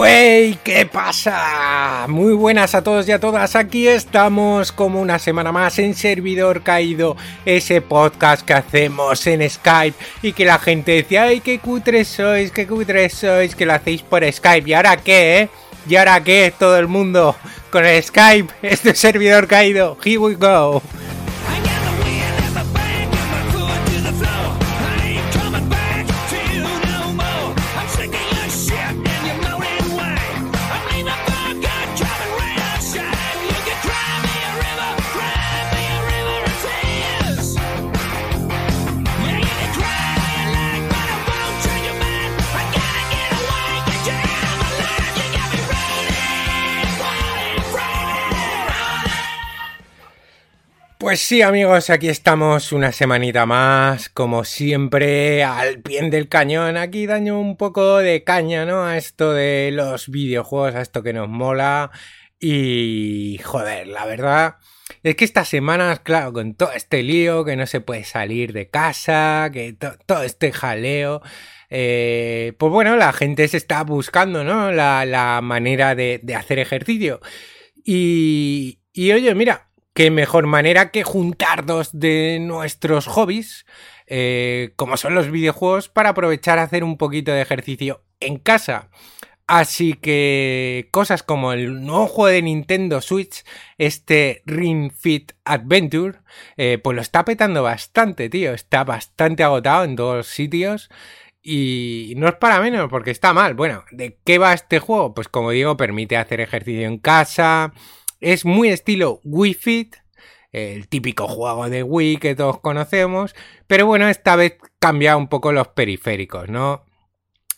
Wey, ¿qué pasa? Muy buenas a todos y a todas. Aquí estamos como una semana más en Servidor Caído, ese podcast que hacemos en Skype y que la gente decía, ay, qué cutres sois, qué cutres sois, que lo hacéis por Skype. ¿Y ahora qué, eh? ¿Y ahora qué? Todo el mundo con el Skype, este Servidor Caído. Here we go. Pues sí, amigos, aquí estamos una semanita más, como siempre, al pie del cañón. Aquí daño un poco de caña, ¿no? A esto de los videojuegos, a esto que nos mola. Y joder, la verdad es que estas semanas, claro, con todo este lío, que no se puede salir de casa, que todo este jaleo. Eh, pues bueno, la gente se está buscando, ¿no? La, manera de, hacer ejercicio. Y, y oye, mira, qué mejor manera que juntar dos de nuestros hobbies, eh, como son los videojuegos, para aprovechar a hacer un poquito de ejercicio en casa. Así que cosas como el nuevo juego de Nintendo Switch, este Ring Fit Adventure, eh, pues lo está petando bastante, tío. Está bastante agotado en dos sitios. Y no es para menos, porque está mal. Bueno, ¿de qué va este juego? Pues como digo, permite hacer ejercicio en casa, es muy estilo Wii Fit, el típico juego de Wii que todos conocemos, pero bueno, esta vez cambia un poco los periféricos, ¿no?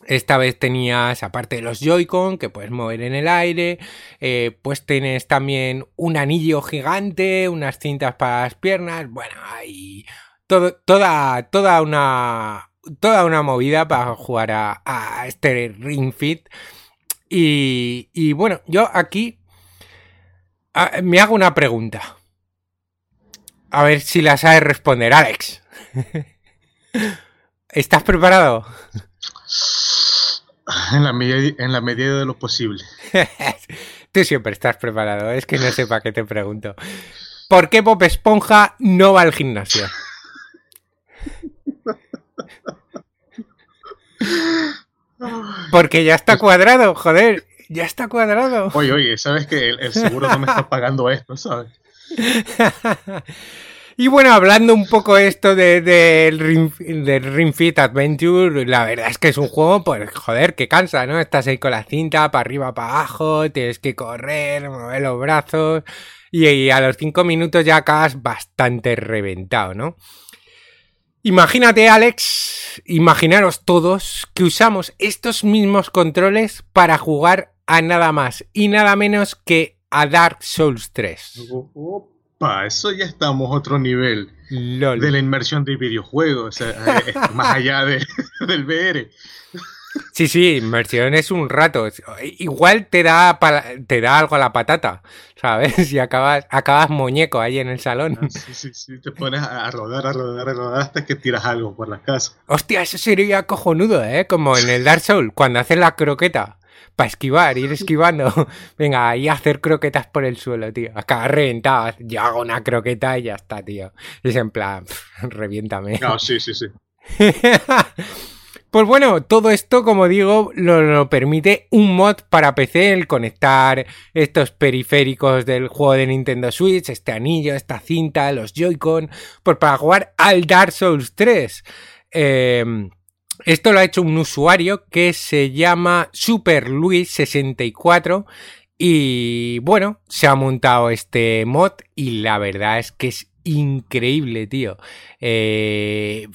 Esta vez tenías, aparte de los Joy-Con, que puedes mover en el aire, eh, pues tienes también un anillo gigante, unas cintas para las piernas, bueno, hay toda, toda una, toda una movida para jugar a, este Ring Fit. Y, y bueno, yo aquí Ah, me hago una pregunta. A ver si la sabes responder, Alex. ¿Estás preparado? En la, medida, de lo posible. Tú siempre estás preparado, es que no sé para qué te pregunto. ¿Por qué Bob Esponja no va al gimnasio? Porque ya está cuadrado, joder. Ya está cuadrado. Oye, oye, sabes que el, seguro no me está pagando esto, ¿sabes? Y bueno, hablando un poco esto del de, Ring, Fit Adventure, la verdad es que es un juego, pues joder, que cansa, ¿no? Estás ahí con la cinta para arriba, para abajo, tienes que correr, mover los brazos y, a los 5 minutos ya acabas bastante reventado, ¿no? Imagínate, Alex, imaginaros todos que usamos estos mismos controles para jugar a nada más y nada menos que a Dark Souls 3. Opa, eso ya estamos a otro nivel de la inmersión de videojuegos, más allá de, del VR. Sí, sí, inmersión es un rato. Igual te da, te da algo a la patata, ¿sabes? Y acabas, acabas muñeco ahí en el salón. Ah, sí, sí, sí, te pones a rodar, a rodar, a rodar hasta que tiras algo por la casa. Hostia, eso sería cojonudo, ¿eh? Como en el Dark Souls, cuando haces la croqueta para esquivar, ir esquivando. Venga, ahí hacer croquetas por el suelo, tío. Acá reventado. Yo hago una croqueta y ya está, tío. Es en plan, reviéntame. No, sí, sí, sí. Pues bueno, todo esto, como digo, lo, permite un mod para PC, el conectar estos periféricos del juego de Nintendo Switch, este anillo, esta cinta, los Joy-Con, pues para jugar al Dark Souls 3. Eh, esto lo ha hecho un usuario que se llama SuperLuis64 y bueno, se ha montado este mod y la verdad es que es increíble, tío. Eh,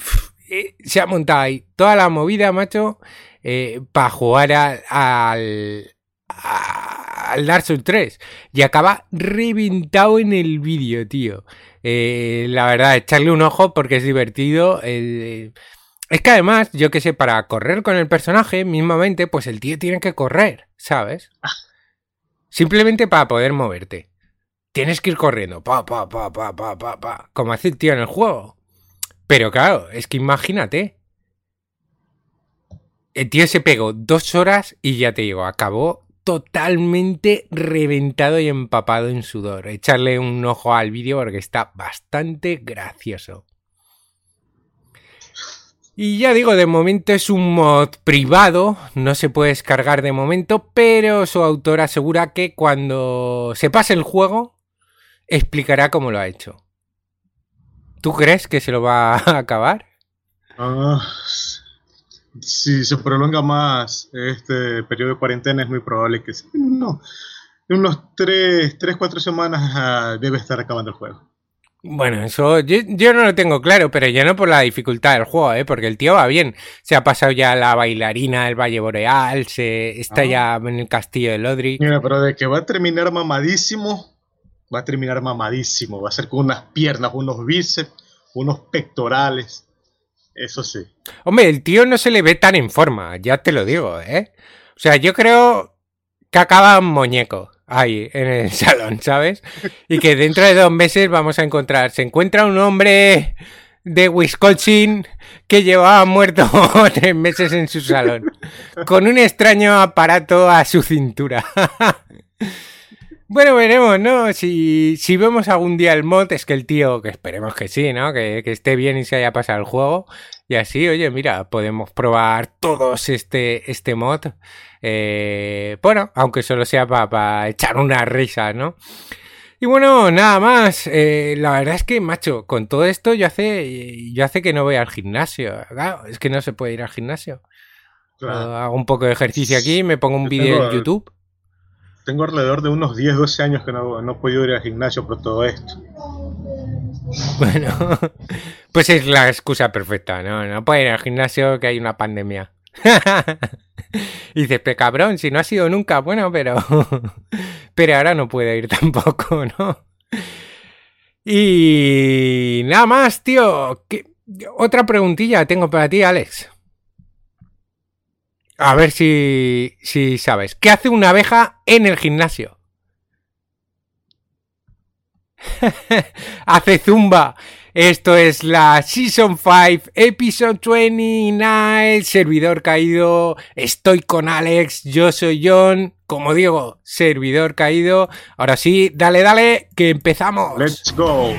eh, se ha montado ahí toda la movida, macho, eh, para jugar al, al, Dark Souls 3 y acaba reventado en el vídeo, tío. la verdad, echarle un ojo porque es divertido. Es que además, yo que sé, para correr con el personaje, mismamente, pues el tío tiene que correr, ¿sabes? Simplemente para poder moverte. Tienes que ir corriendo, pa, pa, pa, pa, pa, pa, pa, como hace el tío en el juego. Pero claro, es que imagínate. el tío se pegó dos horas y ya te digo, acabó totalmente reventado y empapado en sudor. Echarle un ojo al vídeo porque está bastante gracioso. Y ya digo, de momento es un mod privado, no se puede descargar de momento, pero su autor asegura que cuando se pase el juego explicará cómo lo ha hecho. ¿Tú crees que se lo va a acabar? Ah, si se prolonga más este periodo de cuarentena, es muy probable que no, en unos 3, 4 semanas ah, debe estar acabando el juego. Bueno, eso yo, no lo tengo claro, pero ya no por la dificultad del juego, ¿eh? porque el tío va bien. Se ha pasado ya la bailarina del Valle Boreal, se está ah. ya en el castillo de Lodri. Mira, pero de que va a terminar mamadísimo, va a terminar mamadísimo. Va a ser con unas piernas, unos bíceps, unos pectorales. Eso sí. Hombre, el tío no se le ve tan en forma, ya te lo digo, ¿eh? O sea, yo creo que acaba muñeco ahí en el salón, ¿sabes? Y que dentro de dos meses vamos a encontrar, se encuentra un hombre de Wisconsin que llevaba muerto tres meses en su salón, con un extraño aparato a su cintura. Bueno, veremos, ¿no? Si, si vemos algún día el mod, es que el tío, que esperemos que sí, ¿no? Que, esté bien y se haya pasado el juego. Y así, oye, mira, podemos probar todos este, este mod. Eh, bueno, aunque solo sea para echar una risa, ¿no? Y bueno, nada más. Eh, la verdad es que, macho, con todo esto yo hace, yo hace que no voy al gimnasio. Claro, es que no se puede ir al gimnasio. Hago un poco de ejercicio aquí, me pongo un vídeo en YouTube tengo alrededor de unos 10, 12 años que no, no he podido ir al gimnasio por todo esto. Bueno, pues es la excusa perfecta, ¿no? No puede ir al gimnasio que hay una pandemia. y dices, pero cabrón, si no ha sido nunca, bueno, pero. pero ahora no puede ir tampoco, ¿no? Y nada más, tío. Otra preguntilla tengo para ti, Alex. A ver si, si sabes. ¿Qué hace una abeja en el gimnasio? hace zumba. Esto es la Season 5, Episode 29, servidor caído. Estoy con Alex, yo soy John. Como digo, servidor caído. Ahora sí, dale, dale, que empezamos. Let's go.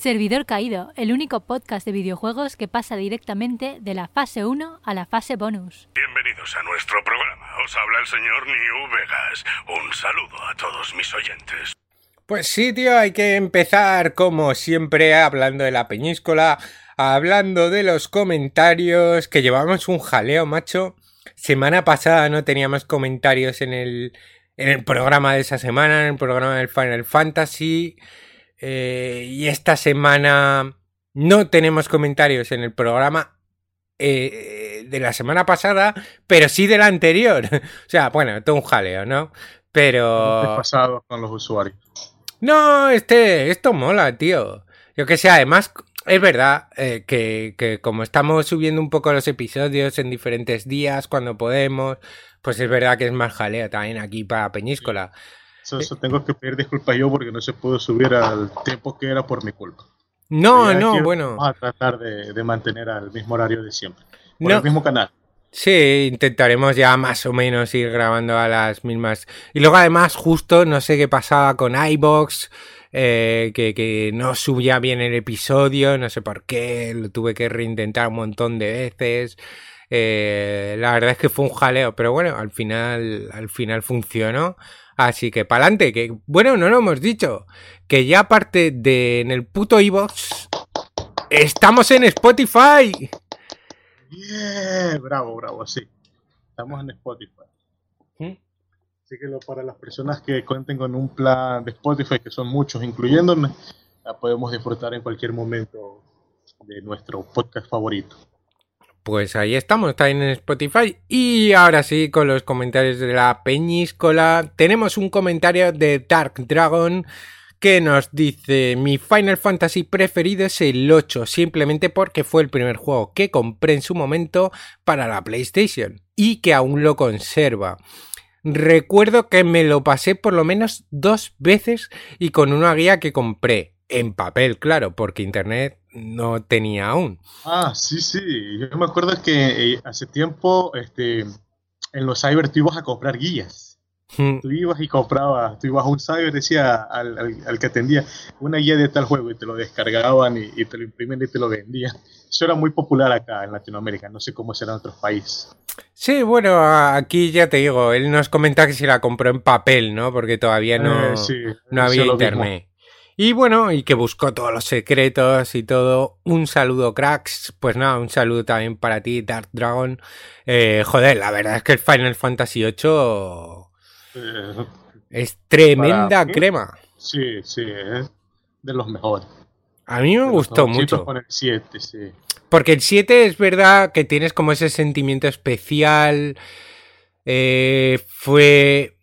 Servidor Caído, el único podcast de videojuegos que pasa directamente de la fase 1 a la fase bonus. Bienvenidos a nuestro programa. Os habla el señor New Vegas. Un saludo a todos mis oyentes. Pues sí, tío, hay que empezar como siempre hablando de la peñíscola, hablando de los comentarios, que llevamos un jaleo, macho. Semana pasada no teníamos comentarios en el, en el programa de esa semana, en el programa del Final Fantasy. Eh, y esta semana no tenemos comentarios en el programa eh, de la semana pasada, pero sí de la anterior. o sea, bueno, todo un jaleo, ¿no? Pero... pasado con los usuarios. No, este, esto mola, tío. Yo que sé, además, es verdad eh, que, que, como estamos subiendo un poco los episodios en diferentes días cuando podemos, pues es verdad que es más jaleo también aquí para Peñíscola. Eso, tengo que pedir disculpas yo porque no se pudo subir al tiempo que era por mi culpa. No, no, bueno. Vamos a tratar de, mantener al mismo horario de siempre. Por el mismo canal. Sí, intentaremos ya más o menos ir grabando a las mismas. Y luego además justo no sé qué pasaba con iBox, eh, que, que, no subía bien el episodio, no sé por qué, lo tuve que reintentar un montón de veces. Eh, la verdad es que fue un jaleo, pero bueno, al final, al final funcionó. Así que para adelante, que bueno, no lo hemos dicho, que ya aparte de en el puto iBox, estamos en Spotify. Yeah, bravo, bravo, sí. Estamos en Spotify. ¿Mm? Así que para las personas que cuenten con un plan de Spotify, que son muchos, incluyéndome, la podemos disfrutar en cualquier momento de nuestro podcast favorito. Pues ahí estamos, también en Spotify. Y ahora sí, con los comentarios de la Peñíscola. Tenemos un comentario de Dark Dragon que nos dice mi Final Fantasy preferido es el 8, simplemente porque fue el primer juego que compré en su momento para la PlayStation y que aún lo conserva. Recuerdo que me lo pasé por lo menos dos veces y con una guía que compré, en papel, claro, porque internet no tenía aún. Ah, sí, sí. Yo me acuerdo que eh, hace tiempo este, en los cyber tú ibas a comprar guías. Hmm. Tú ibas y comprabas, tú ibas a un cyber, decía al, al, que atendía una guía de tal juego y te lo descargaban y, te lo imprimían y te lo vendían. Eso era muy popular acá en Latinoamérica, no sé cómo será en otros países. Sí, bueno, aquí ya te digo, él nos comenta que se la compró en papel, ¿no? Porque todavía no, eh, no había internet. Y bueno, y que buscó todos los secretos y todo. Un saludo, cracks. Pues nada, un saludo también para ti, Dark Dragon. Eh, joder, la verdad es que el Final Fantasy VIII eh, es tremenda crema. Sí, sí, es de los mejores. A mí me gustó mucho. Con el 7, sí. Porque el 7 es verdad que tienes como ese sentimiento especial. Eh, fue.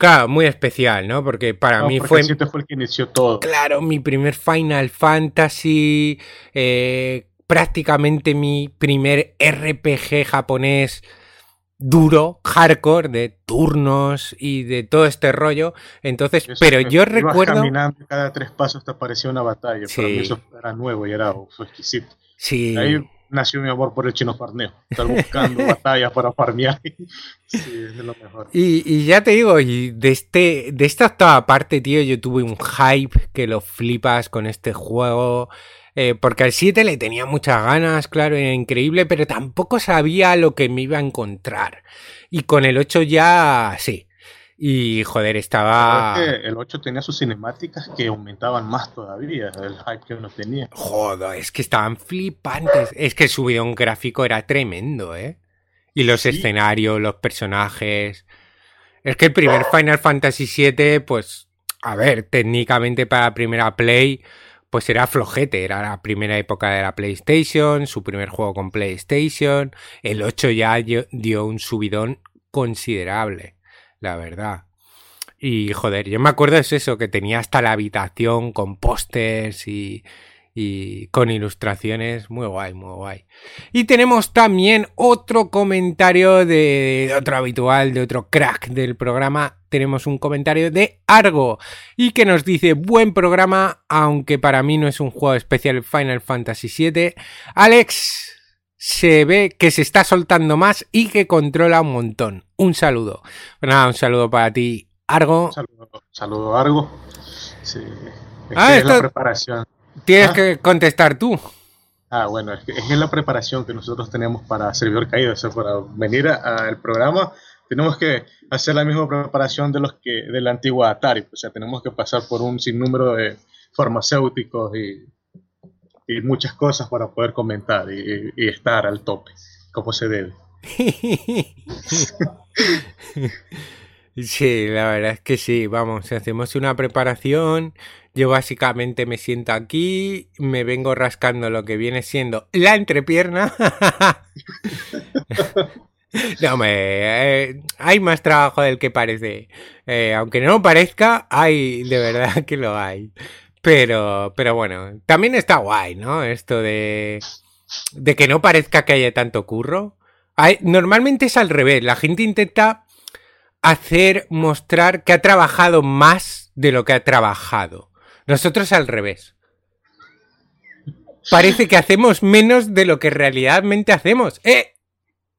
Claro, muy especial, ¿no? Porque para mí fue. El 7 fue el que inició todo. Claro, mi primer Final Fantasy. Eh, prácticamente mi primer RPG japonés duro, hardcore, de turnos y de todo este rollo. Entonces, pero yo recuerdo. caminando cada tres pasos te aparecía una batalla. Sí. mí eso era nuevo y era exquisito. Sí. Ahí nació mi amor por el chino farneo. Estar buscando batallas para farmear. sí, es lo mejor. Y, y, ya te digo, y de, este, de esta octava parte, tío, yo tuve un hype que lo flipas con este juego. Eh, porque al 7 le tenía muchas ganas, claro, era increíble, pero tampoco sabía lo que me iba a encontrar. Y con el 8 ya sí. Y joder, estaba. el 8 tenía sus cinemáticas que aumentaban más todavía el hype que uno tenía. Joder, es que estaban flipantes. Es que su un gráfico era tremendo, ¿eh? Y los escenarios, los personajes. Es que el primer Final Fantasy VII, pues, a ver, técnicamente para primera Play, pues era flojete, era la primera época de la PlayStation, su primer juego con PlayStation, el 8 ya dio un subidón considerable, la verdad. Y joder, yo me acuerdo de eso, que tenía hasta la habitación con pósters y, y con ilustraciones muy guay, muy guay. Y tenemos también otro comentario de, otro habitual, de otro crack del programa. Tenemos un comentario de Argo y que nos dice buen programa, aunque para mí no es un juego especial Final Fantasy VII. Alex se ve que se está soltando más y que controla un montón. Un saludo. Pues nada, un saludo para ti, Argo. Saludo, saludo Argo. Sí. ah, es la preparación. Tienes ah. que contestar tú. Ah, bueno, es, que es la preparación que nosotros tenemos para servidor caído. O sea, para venir al programa, tenemos que hacer la misma preparación de los que de la antigua Atari. O sea, tenemos que pasar por un sinnúmero de farmacéuticos y, y muchas cosas para poder comentar y, estar al tope, como se debe. Sí, la verdad es que sí, vamos, hacemos una preparación, yo básicamente me siento aquí, me vengo rascando lo que viene siendo la entrepierna. no, me, eh, hay más trabajo del que parece. Eh, aunque no parezca, hay, de verdad que lo hay. Pero, pero bueno, también está guay, ¿no? Esto de, de que no parezca que haya tanto curro. Hay, normalmente es al revés, la gente intenta hacer mostrar que ha trabajado más de lo que ha trabajado. Nosotros al revés. Parece que hacemos menos de lo que realmente hacemos. ¡Eh!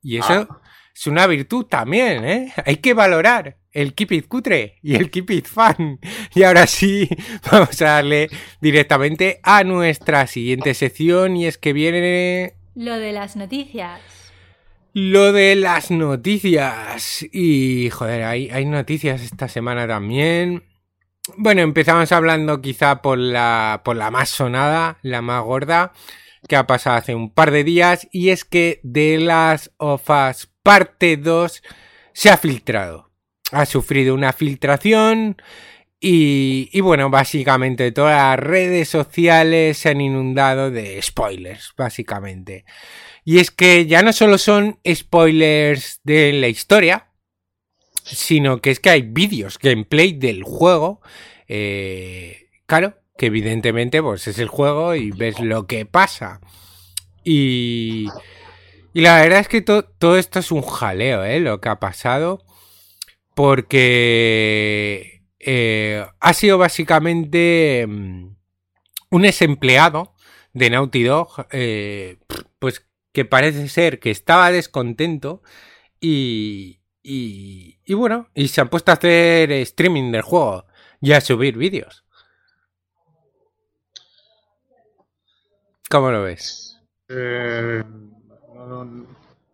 Y eso ah. Es una virtud también, ¿eh? Hay que valorar el keep it cutre y el keep it fan. Y ahora sí, vamos a darle directamente a nuestra siguiente sección y es que viene... Lo de las noticias. Lo de las noticias. Y joder, hay, hay noticias esta semana también. Bueno, empezamos hablando quizá por la, por la más sonada, la más gorda, que ha pasado hace un par de días, y es que The Last of Us parte 2 se ha filtrado. Ha sufrido una filtración Y, bueno, básicamente todas las redes sociales se han inundado de spoilers, básicamente. Y es que ya no solo son spoilers de la historia, sino que es que hay vídeos, gameplay del juego. Eh, claro, que evidentemente pues es el juego y ves lo que pasa. Y, y la verdad es que todo esto es un jaleo, ¿eh? Lo que ha pasado. Porque eh, ha sido básicamente mm, un ex empleado de Naughty Dog, eh, pues que parece ser que estaba descontento y, y, y, bueno, y se han puesto a hacer streaming del juego y a subir vídeos. ¿Cómo lo ves? Eh, no,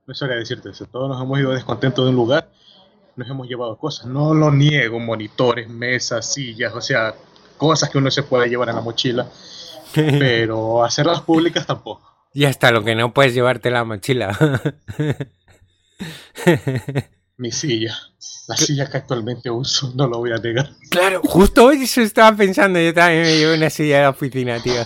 no, sabría decirte eso. Todos nos hemos ido descontentos de un lugar, nos hemos llevado cosas. No lo niego, monitores, mesas, sillas, o sea, cosas que uno se puede llevar en la mochila. Pero hacerlas públicas tampoco. Y hasta lo que no puedes llevarte la mochila. Mi silla. La silla que actualmente uso, no lo voy a negar. Claro, justo hoy eso estaba pensando. Yo también me llevo una silla de la oficina, tío.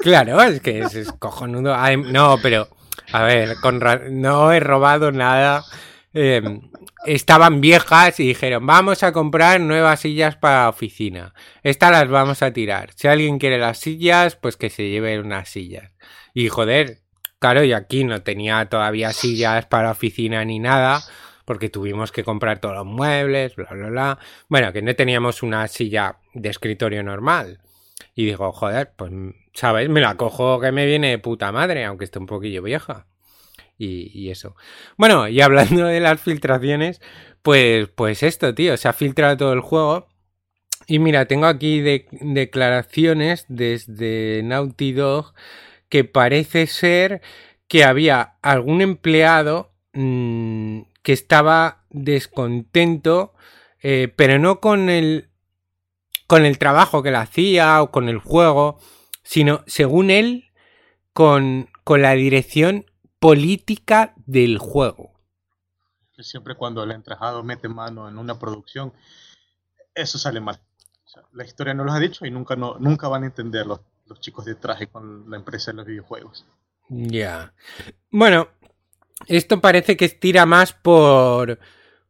Claro, es que es, es cojonudo. Ay, no, pero, a ver, con no he robado nada. Eh, estaban viejas y dijeron, vamos a comprar nuevas sillas para oficina. Estas las vamos a tirar. Si alguien quiere las sillas, pues que se lleve unas sillas. Y joder, claro, y aquí no tenía todavía sillas para oficina ni nada, porque tuvimos que comprar todos los muebles, bla, bla, bla. Bueno, que no teníamos una silla de escritorio normal. Y digo, joder, pues, ¿sabes? Me la cojo que me viene de puta madre, aunque esté un poquillo vieja. Y, y, eso. Bueno, y hablando de las filtraciones, pues, pues esto, tío, se ha filtrado todo el juego. Y mira, tengo aquí de, declaraciones desde Naughty Dog que parece ser que había algún empleado mmm, que estaba descontento, eh, pero no con el, con el trabajo que le hacía o con el juego, sino, según él, con, con la dirección política del juego. Siempre cuando el entrajado mete mano en una producción, eso sale mal. O sea, la historia no los ha dicho y nunca, no, nunca van a entenderlo los chicos de traje con la empresa de los videojuegos. Ya. Yeah. Bueno, esto parece que estira más por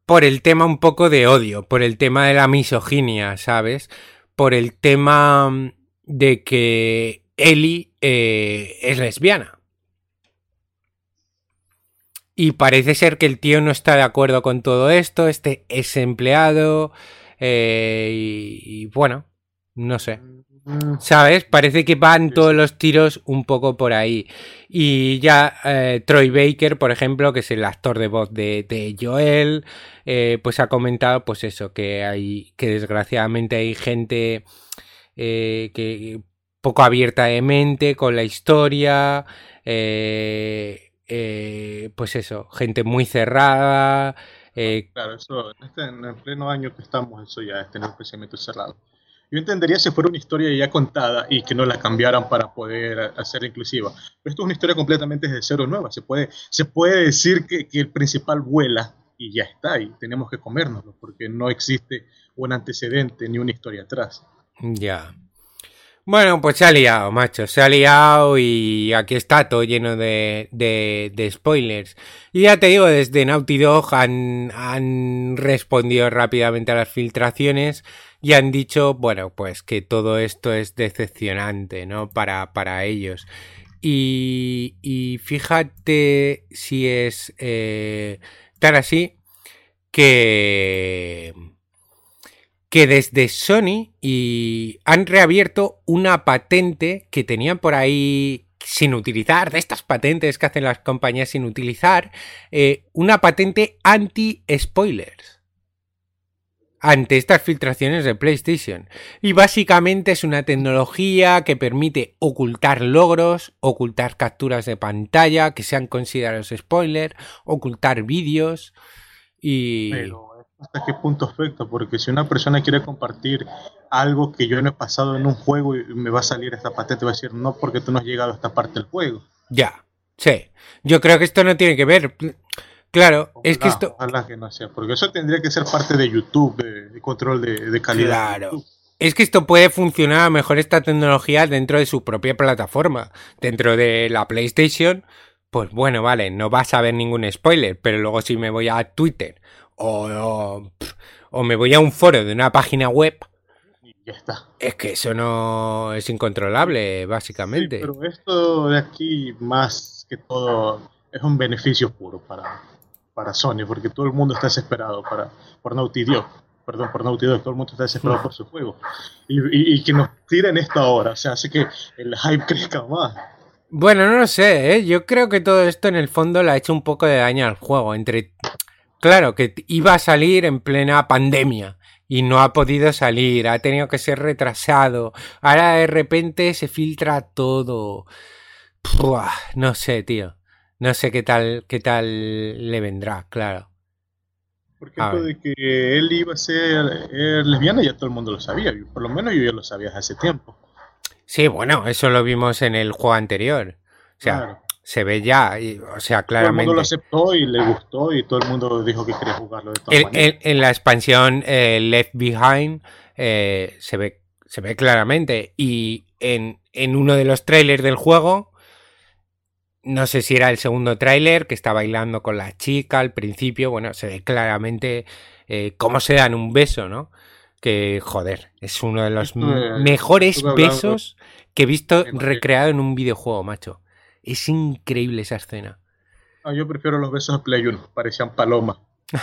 por el tema un poco de odio, por el tema de la misoginia, ¿sabes? Por el tema de que Ellie eh, es lesbiana. Y parece ser que el tío no está de acuerdo con todo esto, este es empleado, eh, y bueno, no sé. ¿Sabes? Parece que van todos los tiros un poco por ahí. Y ya eh, Troy Baker, por ejemplo, que es el actor de voz de, de Joel, eh, pues ha comentado, pues eso, que hay, que desgraciadamente hay gente eh, que poco abierta de mente con la historia, pues eso, gente muy cerrada. claro, eso, este, en el pleno año que estamos, eso ya es tener un pensamiento cerrado. Yo entendería si fuera una historia ya contada y que no la cambiaran para poder hacerla inclusiva. Pero esto es una historia completamente de cero nueva. Se puede, se puede decir que, que el principal vuela y ya está, y tenemos que comérnoslo, porque no existe un antecedente ni una historia atrás. Ya. Bueno, pues se ha liado, macho, se ha liado y aquí está todo lleno de, de, de spoilers. Y ya te digo, desde Naughty Dog han, han respondido rápidamente a las filtraciones y han dicho, bueno, pues que todo esto es decepcionante, ¿no? Para, para ellos. Y, fíjate si es eh, tan así que que desde Sony y han reabierto una patente que tenían por ahí sin utilizar, de estas patentes que hacen las compañías sin utilizar, eh, una patente anti-spoilers ante estas filtraciones de PlayStation. Y básicamente es una tecnología que permite ocultar logros, ocultar capturas de pantalla que sean considerados spoilers, ocultar vídeos y... Pero hasta qué punto afecta, porque si una persona quiere compartir algo que yo no he pasado en un juego y me va a salir esta patente, va a decir no porque tú no has llegado a esta parte del juego. Ya, sí. Yo creo que esto no tiene que ver. Claro, es que esto... Ojalá que no sea, porque eso tendría que ser parte de YouTube, de, de control de, de calidad. Claro. Es que esto puede funcionar a mejor esta tecnología dentro de su propia plataforma. Dentro de la PlayStation, pues bueno, vale, no vas a ver ningún spoiler, pero luego si me voy a Twitter o, o, me voy a un foro de una página web, ya está. es que eso no es incontrolable, básicamente. Sí, pero esto de aquí, más que todo, es un beneficio puro para, para Sony, porque todo el mundo está desesperado para, por Naughty Dog. Perdón, por Naughty Dog, todo el mundo está desesperado por su juego. Y, y- y que nos tiren esta hora, o sea, hace que el hype crezca más. Bueno, no lo sé, ¿eh? Yo creo que todo esto en el fondo le ha hecho un poco de daño al juego. Entre. Claro, que iba a salir en plena pandemia y no ha podido salir, ha tenido que ser retrasado. Ahora de repente se filtra todo. Puah, no sé, tío. No sé qué tal, qué tal le vendrá, claro. Porque esto de que él iba a ser eh, lesbiana ya todo el mundo lo sabía, por lo menos yo ya lo sabía hace tiempo. Sí, bueno, eso lo vimos en el juego anterior. O sea, Claro. se ve ya, y- o sea, Todo el mundo claramente. lo aceptó y le gustó y todo el mundo dijo que quería jugarlo de todas en- en la expansión eh, Left Behind eh, se, ve, se ve claramente. Y en, en uno de los trailers del juego, no sé si era el segundo tráiler, que está bailando con la chica al principio, bueno, se ve claramente eh, cómo se dan un beso, ¿no? Que, joder, es uno de los Estuve- mejores estuve besos que he visto recreado en un videojuego, macho. Es increíble esa escena. Ah, yo prefiero los besos de Play 1, parecían palomas.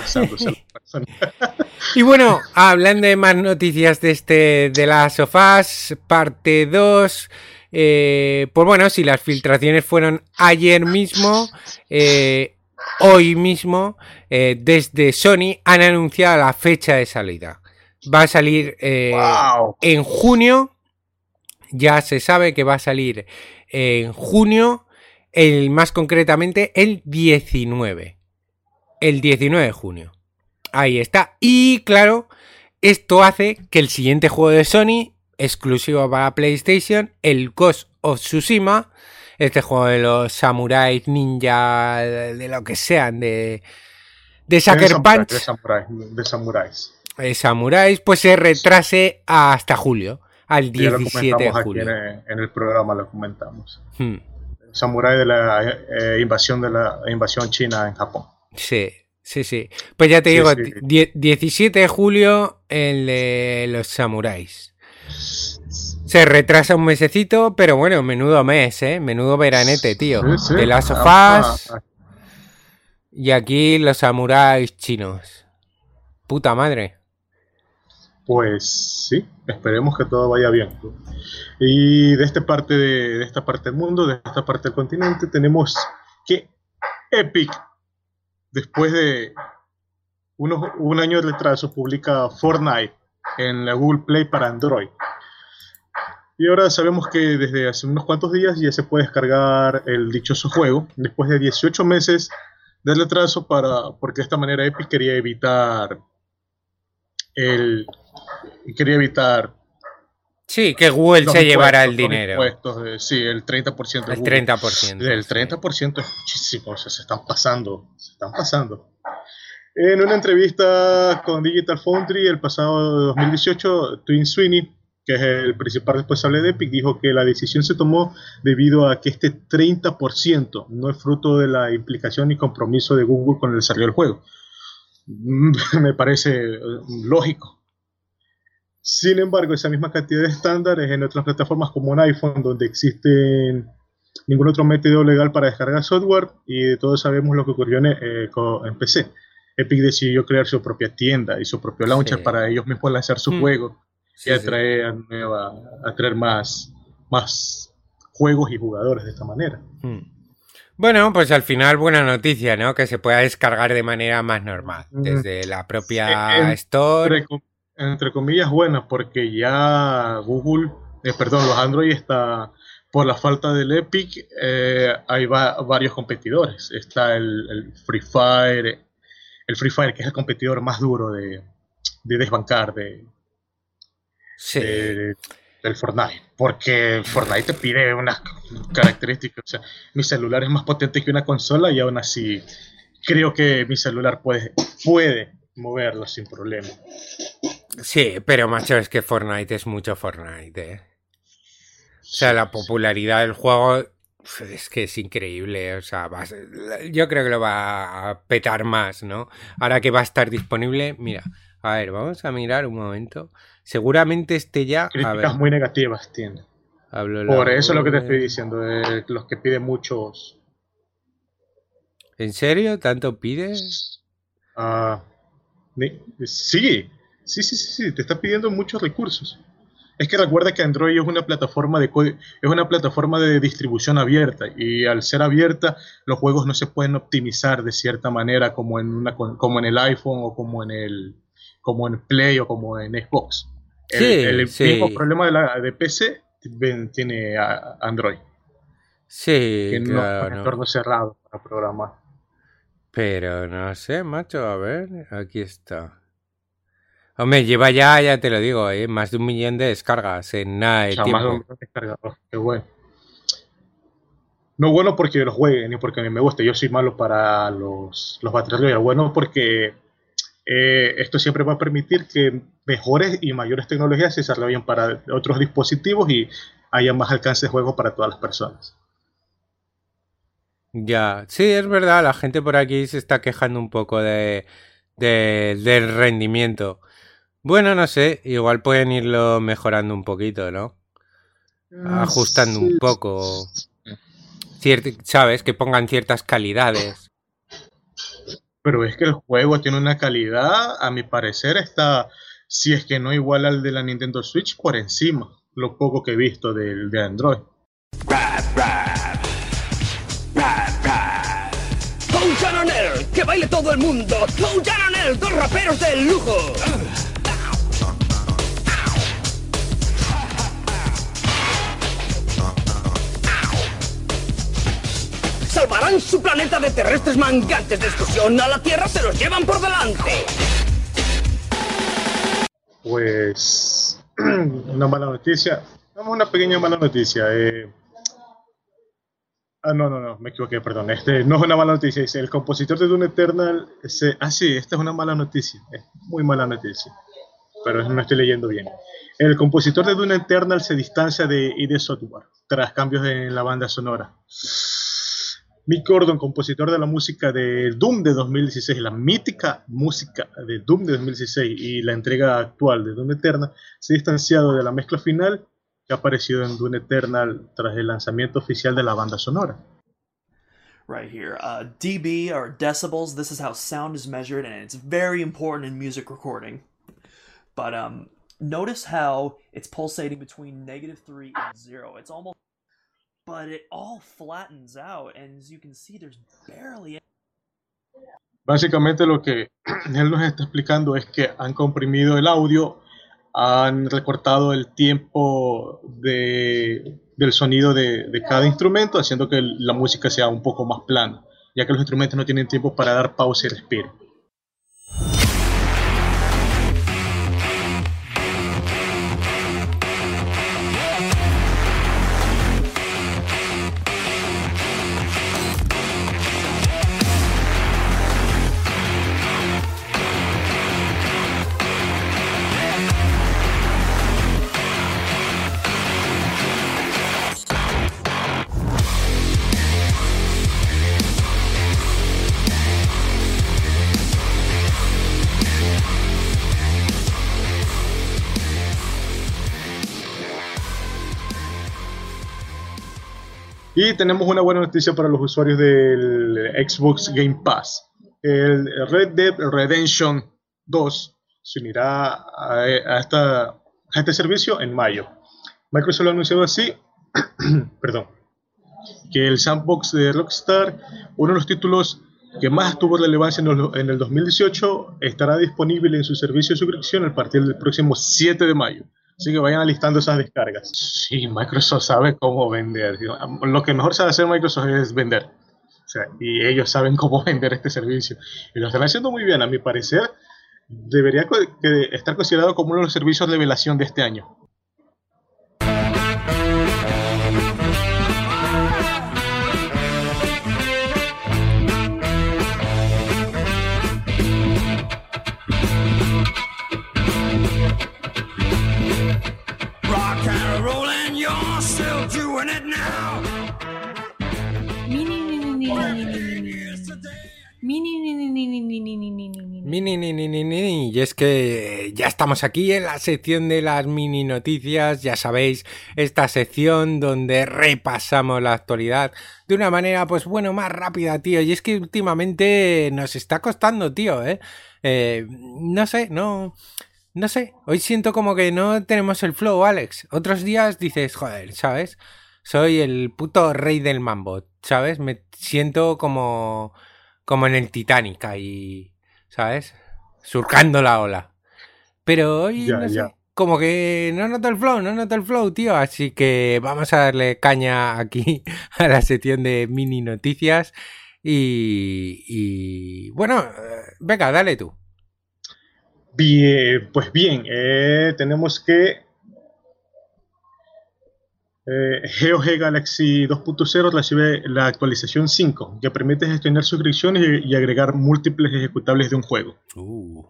Y bueno, hablando de más noticias de este de las sofás, parte 2. Eh, pues bueno, si las filtraciones fueron ayer mismo, eh, hoy mismo, eh, desde Sony han anunciado la fecha de salida. Va a salir eh, ¡Wow! en junio. Ya se sabe que va a salir en junio, el, más concretamente el 19. El 19 de junio. Ahí está. Y claro, esto hace que el siguiente juego de Sony, exclusivo para PlayStation, el Ghost of Tsushima, este juego de los samuráis, ninja, de, lo que sean, de, de Sucker Punch, De samuráis. De samuráis. eh, samuráis, pues se retrase hasta julio, al Ya lo 17 de comentamos aquí julio. en el, en el programa, lo comentamos. Hmm, Samurái de la eh, invasión de la invasión china en Japón. sí, sí, sí. Pues ya te Sí, digo, sí. die- 17 de julio, el de los samuráis. Se retrasa un mesecito, pero bueno, menudo mes, ¿eh? Menudo veranete, tío. Sí, sí. De las Ah, sofás ah, y aquí los samuráis chinos. Puta madre. Pues sí, esperemos que todo vaya bien. Y de esta parte de, de esta parte del mundo, de esta parte del continente, tenemos que Epic, después de unos, un año de retraso, publica Fortnite en la Google Play para Android. Y ahora sabemos que desde hace unos cuantos días ya se puede descargar el dichoso juego, después de 18 meses de retraso, para, porque de esta manera Epic quería evitar el quería evitar Sí, que Google se llevara el dinero. de- sí, el 30% de El Google. 30%. Del sí. 30% es muchísimo, o sea, se están pasando, se están pasando. En una entrevista con Digital Foundry el pasado 2018, Twin Sweeney, que es el principal responsable de Epic, dijo que la decisión se tomó debido a que este 30% no es fruto de la implicación y compromiso de Google con el desarrollo del juego. Me parece eh, lógico. Sin embargo, esa misma cantidad de estándares en otras plataformas como un iPhone, donde existen ningún otro método legal para descargar software y todos sabemos lo que ocurrió en, eh, PC. Epic decidió crear su propia tienda y su propio launcher Sí. para ellos mismos lanzar su Hmm. juego Sí, y sí. atraer, nueva, atraer más, más juegos y jugadores de esta manera. Hmm. Bueno, pues al final buena noticia, ¿no? Que se pueda descargar de manera más normal, Mm. desde la propia Store. Entre, com- entre comillas buena, porque ya Google, eh, perdón, los Android está por la falta del Epic, eh, hay va- varios competidores. Está el, el Free Fire, el Free Fire que es el competidor más duro de, de desbancar de, Sí. de- del Fortnite, porque Fortnite te pide unas características, o sea, mi celular es más potente que una consola y aún así creo que mi celular puede, puede moverlo sin problema. Sí, pero macho, es que Fortnite es mucho Fortnite, ¿eh? O sea, la popularidad del juego es que es increíble. O sea, yo creo que lo va a petar más, ¿no? Ahora que va a estar disponible, mira, a ver, vamos a mirar un momento. Seguramente esté ya. Críticas muy negativas tiene. Por eso es lo que te estoy diciendo, de los que piden muchos. ¿En serio? ¿Tanto pides? Ah, sí, sí, sí, sí, sí, te está pidiendo muchos recursos. Es que recuerda que Android es una plataforma de es una plataforma de distribución abierta y al ser abierta los juegos no se pueden optimizar de cierta manera como en una como en el iPhone o como en el como en Play o como en Xbox. El, mismo problema de, la, de PC tiene Android. Sí, que no es un entorno cerrado para programar. Pero no sé, macho, a ver, aquí está. Hombre, lleva ya, ya te lo digo, ¿eh? más de un millón de descargas en nada de tiempo. Más de un millón de descargas, qué bueno. No bueno porque lo juegue, ni porque a mí me guste. Yo soy malo para los, los Battle. Bueno porque eh, esto siempre va a permitir que mejores y mayores tecnologías se desarrollen para otros dispositivos y haya más alcance de juego para todas las personas. Ya, sí, es verdad, la gente por aquí se está quejando un poco de, de del rendimiento. Bueno, no sé, igual pueden irlo mejorando un poquito, ¿no? Ah, Ajustando un poco. ¿Sabes? Que pongan ciertas calidades. Pero es que el juego tiene una calidad, a mi parecer, está, si es que no igual al de la Nintendo Switch, por encima, lo poco que he visto de, de Android. ¡Que baile todo el mundo! ¡Dos raperos del lujo! Salvarán su planeta de terrestres mangantes de exclusión. A la Tierra se los llevan por delante. Pues una mala noticia. Vamos una pequeña mala noticia. Eh. Ah, no, no, no, me equivoqué, perdón. Este no es una mala noticia. Es el compositor de Dune Eternal. ah, sí, esta es una mala noticia. Es muy mala noticia. Pero no estoy leyendo bien. El compositor de Dune Eternal se distancia de ID Software tras cambios en la banda sonora. Mick Gordon, compositor de la música de Doom de 2016, la mítica música de Doom de 2016 y la entrega actual de Doom Eternal, se ha distanciado de la mezcla final que ha aparecido en Doom Eternal tras el lanzamiento oficial de la banda sonora. Right here, uh, dB or decibels. This is how sound is measured, and it's very important in music recording. But um, notice how it's pulsating between negative three and zero. It's almost but it all flattens out, and as you can see, there's barely. Básicamente lo que él nos está explicando es que han comprimido el audio, han recortado el tiempo de, del sonido de, de, cada instrumento, haciendo que la música sea un poco más plana, ya que los instrumentos no tienen tiempo para dar pausa y respiro. Y tenemos una buena noticia para los usuarios del Xbox Game Pass. El Red Dead Redemption 2 se unirá a, esta, este servicio en mayo. Microsoft lo ha anunciado así, perdón, que el sandbox de Rockstar, uno de los títulos que más tuvo relevancia en, en el 2018, estará disponible en su servicio de suscripción a partir del próximo 7 de mayo. Así que vayan alistando esas descargas. Sí, Microsoft sabe cómo vender. Lo que mejor sabe hacer Microsoft es vender. O sea, y ellos saben cómo vender este servicio. Y lo están haciendo muy bien, a mi parecer. Debería estar considerado como uno de los servicios de revelación de este año. Ni, ni, ni, ni. Y es que ya estamos aquí en la sección de las mini noticias, ya sabéis, esta sección donde repasamos la actualidad de una manera, pues bueno, más rápida, tío. Y es que últimamente nos está costando, tío, ¿eh? Eh, no sé, no... No sé, hoy siento como que no tenemos el flow, Alex. Otros días dices, joder, ¿sabes? Soy el puto rey del mambo, ¿sabes? Me siento como como en el Titanic ahí, ¿sabes? Surcando la ola. Pero hoy, no sé, como que no noto el flow, no noto el flow, tío. Así que vamos a darle caña aquí a la sección de mini noticias. Y, y bueno, eh, venga, dale tú. Bien, pues bien, eh, tenemos que eh, GeoG Galaxy 2.0 recibe la actualización 5, que permite gestionar suscripciones y, y agregar múltiples ejecutables de un juego. Uh.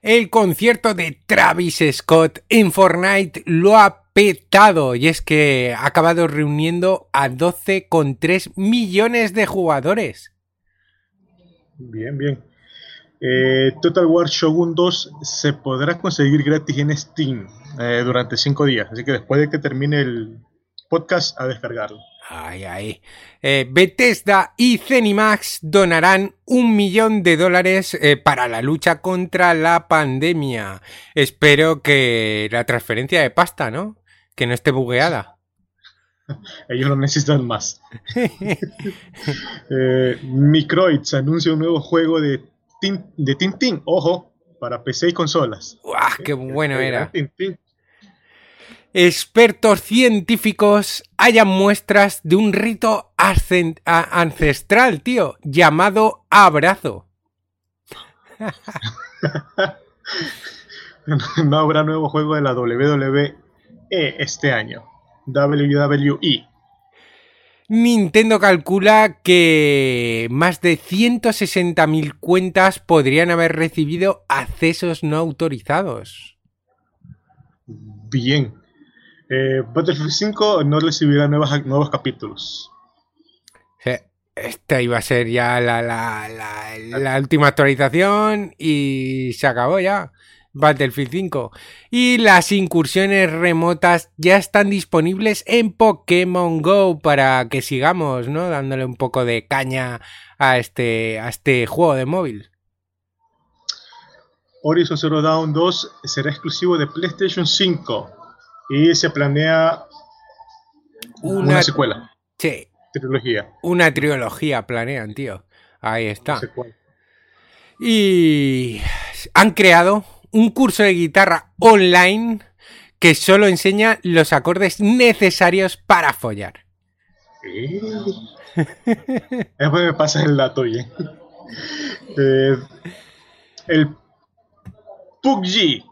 El concierto de Travis Scott en Fortnite lo ha petado y es que ha acabado reuniendo a 12,3 millones de jugadores. Bien, bien. Eh, Total War Shogun 2 se podrá conseguir gratis en Steam eh, durante 5 días, así que después de que termine el podcast, a descargarlo. Ay, ay. Eh, Bethesda y Zenimax donarán un millón de dólares eh, para la lucha contra la pandemia. Espero que la transferencia de pasta, ¿no? Que no esté bugueada. Ellos lo necesitan más. Eh, Microids anuncia un nuevo juego de, Tin- de Tintín, ojo, para PC y consolas. ¡Guau! ¡Qué bueno era! Tintín. Expertos científicos hallan muestras de un rito ancestral, tío, llamado abrazo. No habrá nuevo juego de la WWE este año. WWE. Nintendo calcula que más de 160.000 cuentas podrían haber recibido accesos no autorizados. Bien. Eh, Battlefield 5 no recibirá nuevas, nuevos capítulos. Esta iba a ser ya la, la, la, la última actualización y se acabó ya. Battlefield 5. Y las incursiones remotas ya están disponibles en Pokémon Go para que sigamos, ¿no? Dándole un poco de caña a este, a este juego de móvil. Horizon Zero Dawn 2 será exclusivo de PlayStation 5 y se planea una, Una, secuela, sí, trilogía. una trilogía planean, tío. Ahí está. Y han creado un curso de guitarra online que solo enseña los acordes necesarios para follar. Eh. Después me pasa el dato. Eh, el PUBG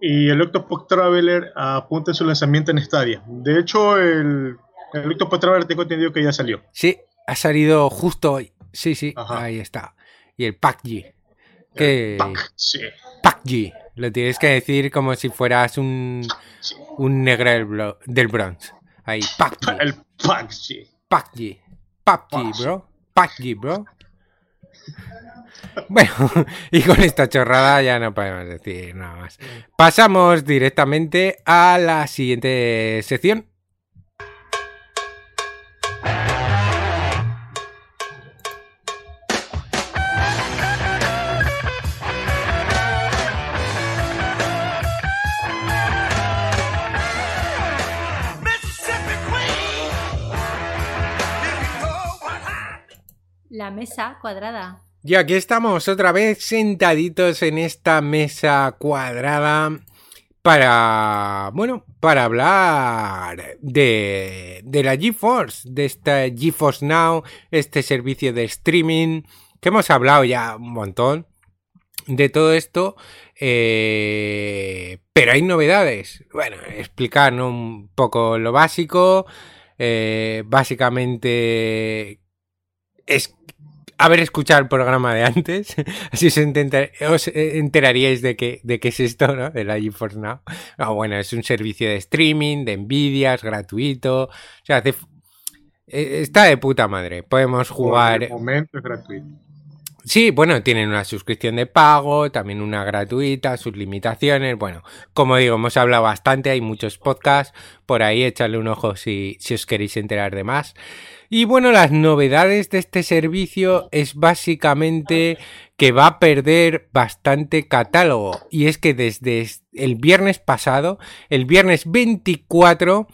y el Octopath Traveler apuntan su lanzamiento en Stadia. De hecho, el, el Octopath Traveler tengo entendido que ya salió. Sí, ha salido justo hoy. Sí, sí, Ajá. ahí está. Y el PUBG. Que Pac, sí. Lo tienes que decir como si fueras un, sí. un negro del, blo- del Bronx. Ahí, PUBG. El PUBG. PUBG. PUBG, bro. PUBG, bro. Bueno, y con esta chorrada ya no podemos decir nada más. Pasamos directamente a la siguiente sección. Mesa cuadrada. Y aquí estamos otra vez sentaditos en esta mesa cuadrada para, bueno, para hablar de, de la GeForce, de esta GeForce Now, este servicio de streaming, que hemos hablado ya un montón de todo esto, eh, pero hay novedades. Bueno, explicar un poco lo básico, eh, básicamente es haber escuchado el programa de antes, así os, eh, enteraríais de qué, de qué es esto, ¿no? De la GeForce Now. No, bueno, es un servicio de streaming, de Nvidia, es gratuito, o sea, hace... Eh, Está de puta madre. Podemos Por jugar. el momento es gratuito. Sí, bueno, tienen una suscripción de pago, también una gratuita, sus limitaciones. Bueno, como digo, hemos hablado bastante, hay muchos podcasts por ahí, echarle un ojo si, si os queréis enterar de más. Y bueno, las novedades de este servicio es básicamente que va a perder bastante catálogo. Y es que desde es- el viernes pasado, el viernes 24,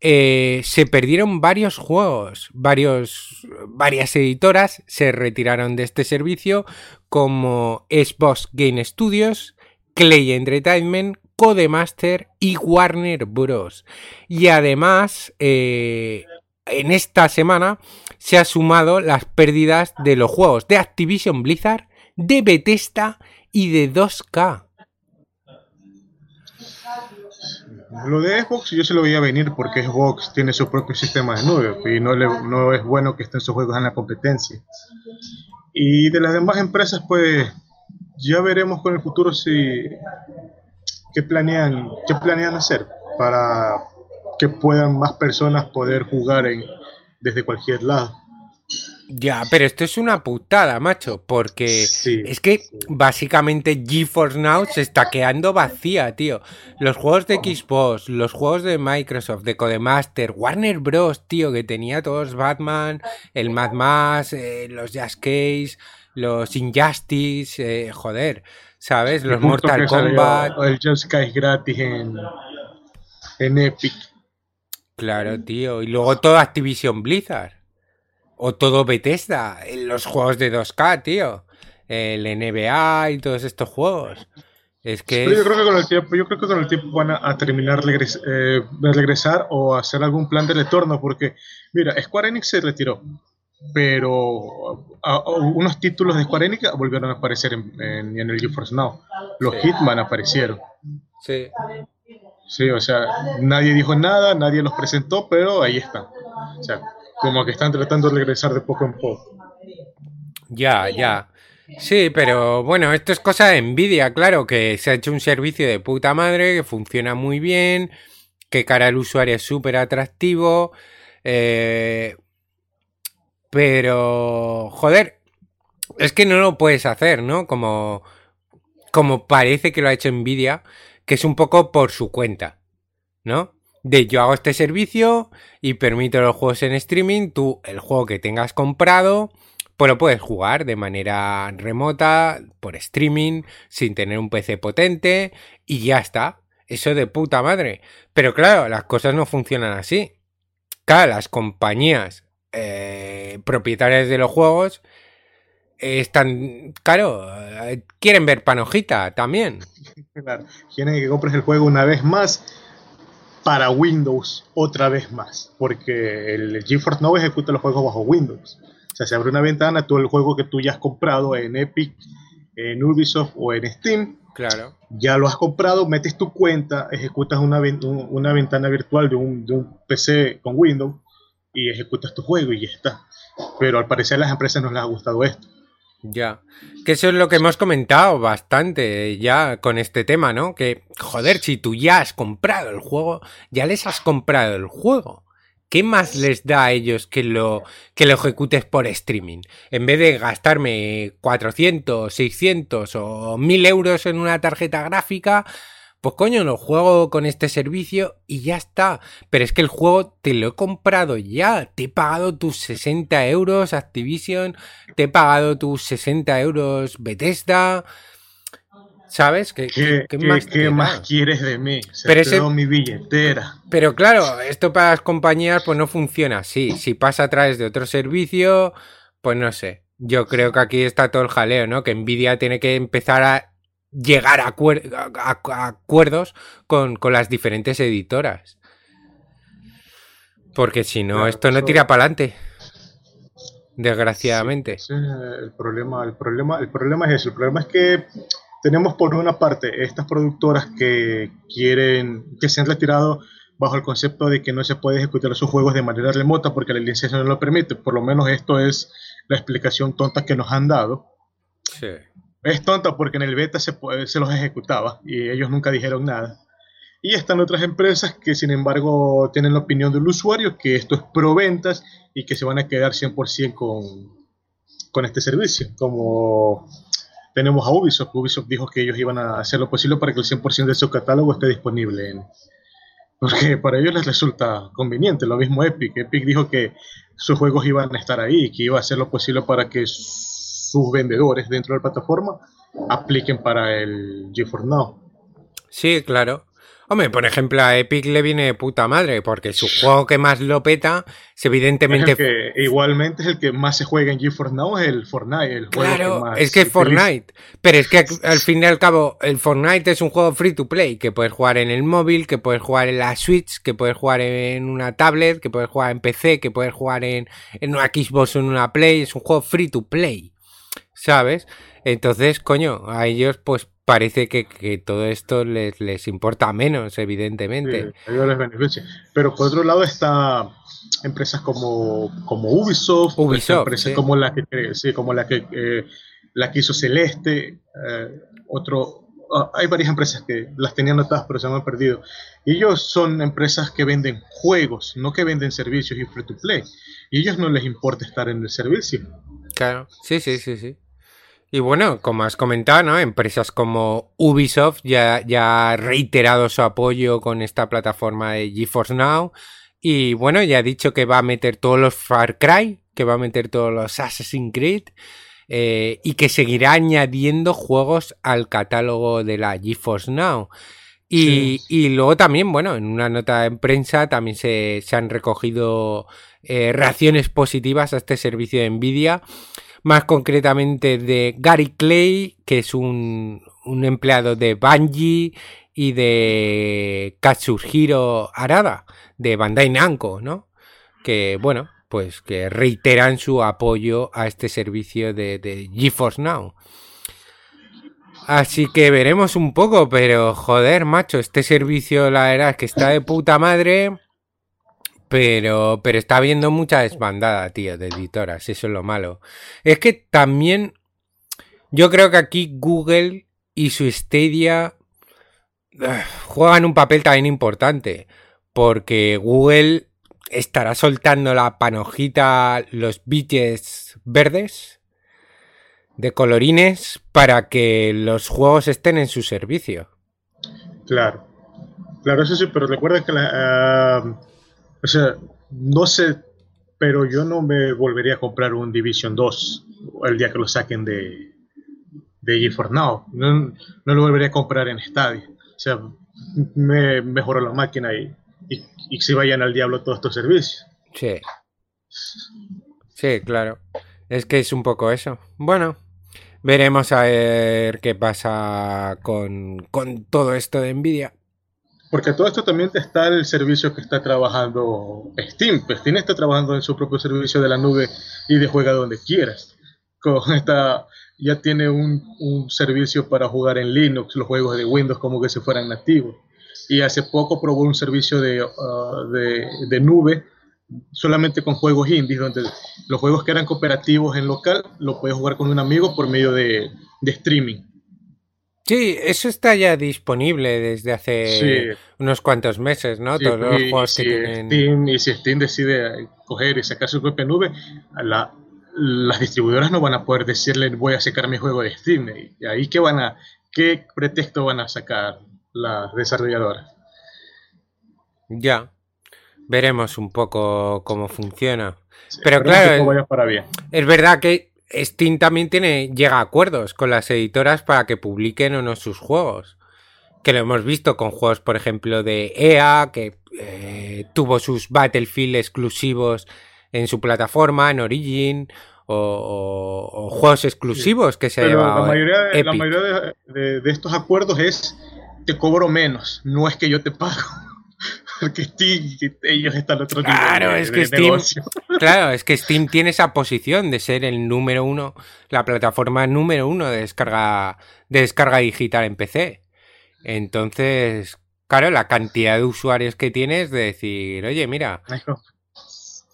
eh, se perdieron varios juegos, varios, varias editoras se retiraron de este servicio, como Xbox Game Studios, Clay Entertainment, Codemaster y Warner Bros. Y además, eh, en esta semana se ha sumado las pérdidas de los juegos de Activision Blizzard, de Bethesda y de 2K. Lo de Xbox yo se lo veía venir porque Xbox tiene su propio sistema de nube y no, le- no es bueno que estén sus juegos en la competencia. Y de las demás empresas, pues ya veremos con el futuro si qué planean, qué planean hacer para que puedan más personas poder jugar en, desde cualquier lado. Ya, pero esto es una putada, macho, porque Sí. es que básicamente GeForce Now se está quedando vacía, tío. Los juegos de Xbox, los juegos de Microsoft, de Codemaster, Warner Bros, tío, que tenía todos Batman, el Mad Max, eh, los Jazz Case, los Injustice, eh, joder, ¿sabes? Los Mortal salió Kombat. El Just Cause gratis en, en Epic. Claro, tío. Y luego todo Activision Blizzard. O todo Bethesda. Los juegos de 2K, tío. El NBA y todos estos juegos. Es que. Pero yo es- creo que con el tiempo, yo creo que con el tiempo van a, a terminar regres- eh, de regresar o hacer algún plan de retorno, porque mira, Square Enix se retiró, pero a- a- unos títulos de Square Enix volvieron a aparecer en, en- en el GeForce Now. Los Hitman aparecieron. Sí. Sí, o sea, nadie dijo nada, nadie los presentó, pero ahí están. O sea, como que están tratando de regresar de poco en poco. Ya, ya. Sí, pero bueno, esto es cosa de Nvidia, claro, que se ha hecho un servicio de puta madre, que funciona muy bien, que cara al usuario es súper atractivo. eh, pero, joder, es que no lo puedes hacer, ¿no? Como, como parece que lo ha hecho Nvidia, que es un poco por su cuenta, ¿no? De yo hago este servicio y permito los juegos en streaming, tú el juego que tengas comprado, pues lo puedes jugar de manera remota, por streaming, sin tener un PC potente y ya está. Eso de puta madre. Pero claro, las cosas no funcionan así. Claro, las compañías eh, propietarias de los juegos eh, están, claro, eh, quieren ver panojita también. Claro, quieren que compres el juego una vez más para Windows otra vez más, porque el GeForce Now ejecuta los juegos bajo Windows. O sea, se abre una ventana, todo el juego que tú ya has comprado en Epic, en Ubisoft o en Steam, Claro. ya lo has comprado, metes tu cuenta, ejecutas una, una ventana virtual de un, de un PC con Windows y ejecutas tu juego y ya está. Pero al parecer a las empresas no les ha gustado esto. Ya. Que eso es lo que hemos comentado bastante ya con este tema, ¿no? Que, joder, si tú ya has comprado el juego, ya les has comprado el juego. ¿Qué más les da a ellos que lo, que lo ejecutes por streaming? En vez de gastarme 400, 600 o 1000 euros en una tarjeta gráfica, pues coño, lo juego con este servicio y ya está. Pero es que el juego te lo he comprado ya. Te he pagado tus 60 euros Activision, te he pagado tus 60 euros Bethesda. ¿Sabes? ¿Qué, ¿Qué, qué qué- más, quieres de mí? Se Pero ese- mi billetera. Pero claro, esto para las compañías pues no funciona así. Si pasa a través de otro servicio, pues no sé. Yo creo que aquí está todo el jaleo, ¿no? Que Nvidia tiene que empezar a llegar a, acuer- a- a- a acuerdos con, con las diferentes editoras. Porque si no, Claro, esto no tira para adelante. Desgraciadamente. Sí, el problema, el problema, el problema es eso. El problema es que tenemos por una parte estas productoras que quieren, que se han retirado bajo el concepto de que no se puede ejecutar sus juegos de manera remota porque la licencia no lo permite. Por lo menos esto es la explicación tonta que nos han dado. Sí. Es tonta porque en el beta se, se los ejecutaba y ellos nunca dijeron nada. Y están otras empresas que, sin embargo, tienen la opinión del usuario que esto es pro ventas y que se van a quedar 100% con, con este servicio. Como tenemos a Ubisoft. Ubisoft dijo que ellos iban a hacer lo posible para que el 100% de su catálogo esté disponible. En, porque para ellos les resulta conveniente. Lo mismo Epic. Epic dijo que sus juegos iban a estar ahí que iba a hacer lo posible para que sus vendedores dentro de la plataforma apliquen para el GeForce Now. Sí, claro. Hombre, por ejemplo, a Epic le viene de puta madre, porque su juego que más lo peta es evidentemente. Es el que, igualmente es el que más se juega en GeForce Now, es el Fortnite. El juego claro, que más es que es Fortnite. Pero es que al fin y al cabo, el Fortnite es un juego free to play, que puedes jugar en el móvil, que puedes jugar en la Switch, que puedes jugar en una tablet, que puedes jugar en PC, que puedes jugar en, en una Xbox o en una Play. Es un juego free to play. ¿Sabes? Entonces, coño, a ellos pues parece que, que todo esto les, les, importa menos, evidentemente. Sí, a ellos les beneficia. Pero por otro lado está empresas como, como Ubisoft, Ubisoft empresas sí. como la que sí, como la que eh, la que hizo Celeste, eh, otro uh, hay varias empresas que las tenía anotadas pero se me han perdido. Y ellos son empresas que venden juegos, no que venden servicios y free to play. Y a ellos no les importa estar en el servicio. Claro, sí, sí, sí, sí. Y bueno, como has comentado, ¿no? Empresas como Ubisoft ya, ya ha reiterado su apoyo con esta plataforma de GeForce Now. Y bueno, ya ha dicho que va a meter todos los Far Cry, que va a meter todos los Assassin's Creed. Eh, y que seguirá añadiendo juegos al catálogo de la GeForce Now. Y, sí. y, luego también, bueno, en una nota en prensa también se, se han recogido eh, reacciones positivas a este servicio de Nvidia más concretamente de Gary Clay, que es un, un empleado de Bungie y de Katsuhiro Arada, de Bandai Namco, ¿no? Que, bueno, pues que reiteran su apoyo a este servicio de, de GeForce Now. Así que veremos un poco, pero joder, macho, este servicio la verdad es que está de puta madre. Pero, pero está habiendo mucha desbandada, tío, de editoras. Eso es lo malo. Es que también. Yo creo que aquí Google y su Stadia uh, juegan un papel también importante. Porque Google estará soltando la panojita, los billetes verdes de colorines para que los juegos estén en su servicio. Claro. Claro, eso sí, pero recuerda que la. Uh o sea, no sé, pero yo no me volvería a comprar un Division 2 el día que lo saquen de, de GeForce Now. No, no, lo volvería a comprar en Stadia. O sea, me mejoró la máquina y, y, vayan al diablo todos estos servicios. Sí. Sí, claro. Es que es un poco eso. Bueno, veremos a ver qué pasa con, con todo esto de Nvidia. Porque todo esto también está el servicio que está trabajando Steam. Steam está trabajando en su propio servicio de la nube y de juega donde quieras. Ya tiene un, servicio para jugar en Linux, los juegos de Windows como que si fueran nativos. Y hace poco probó un servicio de, uh, de, nube solamente con juegos indies, donde los juegos que eran cooperativos en local lo puedes jugar con un amigo por medio de streaming. Sí, eso está ya disponible desde hace sí. unos cuantos meses, ¿no? Sí, Todos los y, juegos si que tienen... Steam, y si Steam decide coger y sacar su propia nube, la, las distribuidoras no van a poder decirle voy a sacar mi juego de Steam. Y ahí qué van a, qué pretexto van a sacar las desarrolladoras. Ya, veremos un poco cómo funciona. Sí, Pero claro, para bien. es verdad que Steam también tiene, llega a acuerdos con las editoras para que publiquen o no sus juegos. Que lo hemos visto con juegos, por ejemplo, de EA, que eh, tuvo sus Battlefield exclusivos en su plataforma, en Origin, o, o, o juegos exclusivos que se ha llevado la mayoría, de, la mayoría de, de- de estos acuerdos es te cobro menos, no es que yo te pago. Porque Steam, ellos están otro Claro, de, es que de Steam- negocio. Claro, es que Steam tiene esa posición de ser el número uno, la plataforma número uno de descarga, de descarga digital en PC. Entonces, claro, la cantidad de usuarios que tienes de decir, oye, mira,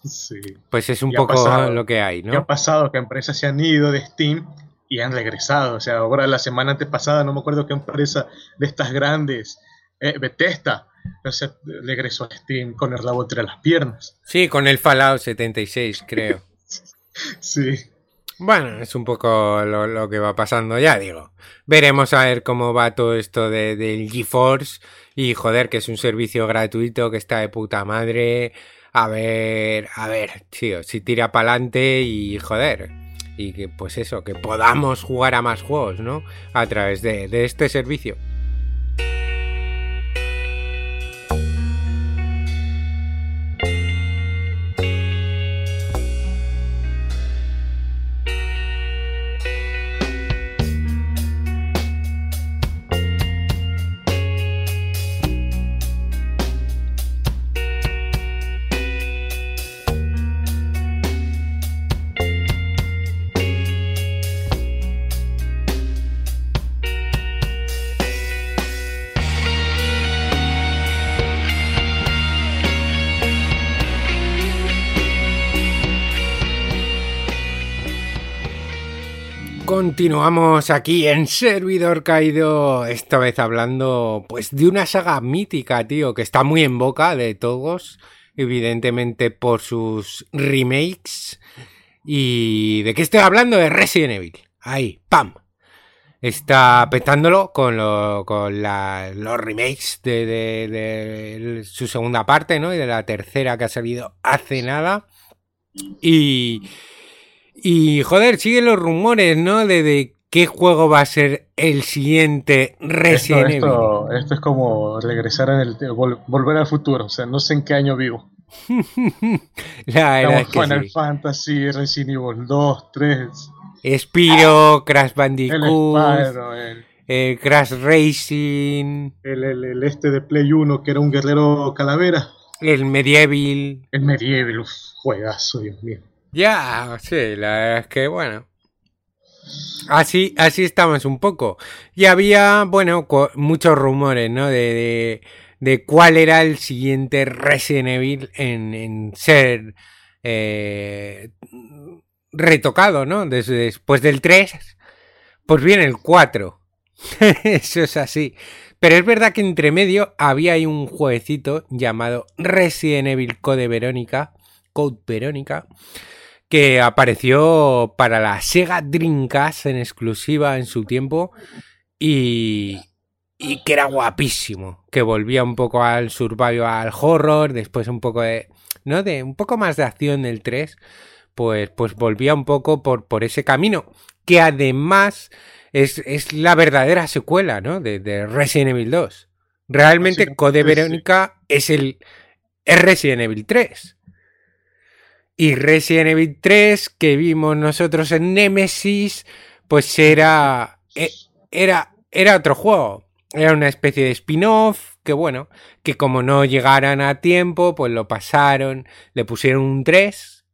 Sí. pues es un Ya ha poco pasado. lo que hay, ¿Qué ha ¿no? pasado? Que empresas se han ido de Steam y han regresado. O sea, ahora la semana antepasada, no me acuerdo qué empresa de estas grandes eh, Bethesda o sea, le egresó a Steam con el rabo entre las piernas. Sí, con el Fallout 76, creo. Sí. Bueno, es un poco lo, lo que va pasando, ya digo. Veremos a ver cómo va todo esto de, del GeForce. Y joder, que es un servicio gratuito que está de puta madre. A ver, a ver, tío, si tira para adelante y joder. Y que pues eso, que podamos jugar a más juegos, ¿no? A través de, de este servicio. Continuamos aquí en Servidor Caído, esta vez hablando pues de una saga mítica, tío, que está muy en boca de todos, evidentemente por sus remakes. ¿Y de qué estoy hablando? De Resident Evil. Ahí, ¡pam! Está petándolo con, lo, con los remakes de, de, de su segunda parte, ¿no? Y de la tercera que ha salido hace nada. Y... Y joder, siguen los rumores, ¿no? De, de, qué juego va a ser el siguiente Resident esto, esto, Evil. Esto es como regresar en el vol volver al futuro, o sea, no sé en qué año vivo. La verdad es que Final sí. Fantasy, Resident Evil 2, 3. Spiro, Crash Bandicoot, El Spyro, el, eh, Crash Racing, el, el, el, este de Play 1 que era un guerrero calavera. el Medieval. El Medieval, uf, juegazo, Dios mío. Ya, sí, la verdad es que bueno. Así, así estamos un poco. Y había, bueno, muchos rumores, ¿no? De, de, cuál era el siguiente Resident Evil en, en ser eh, retocado, ¿no? Después del 3, pues viene el 4. Eso es así. Pero es verdad que entre medio había ahí un jueguecito llamado Resident Evil Code Verónica. Code Verónica que apareció para la Sega Dreamcast en exclusiva en su tiempo y, y, que era guapísimo, que volvía un poco al survival horror, después un poco de, ¿no? De un poco más de acción del 3, pues, pues volvía un poco por, por ese camino, que además es, es la verdadera secuela, ¿no? De, de Resident Evil 2. Realmente Code Verónica sí. es el es Resident Evil 3. Y Resident Evil 3 que vimos nosotros en Nemesis, pues era, era, era otro juego. Era una especie de spin-off que bueno, que como no llegaran a tiempo, pues lo pasaron, le pusieron un 3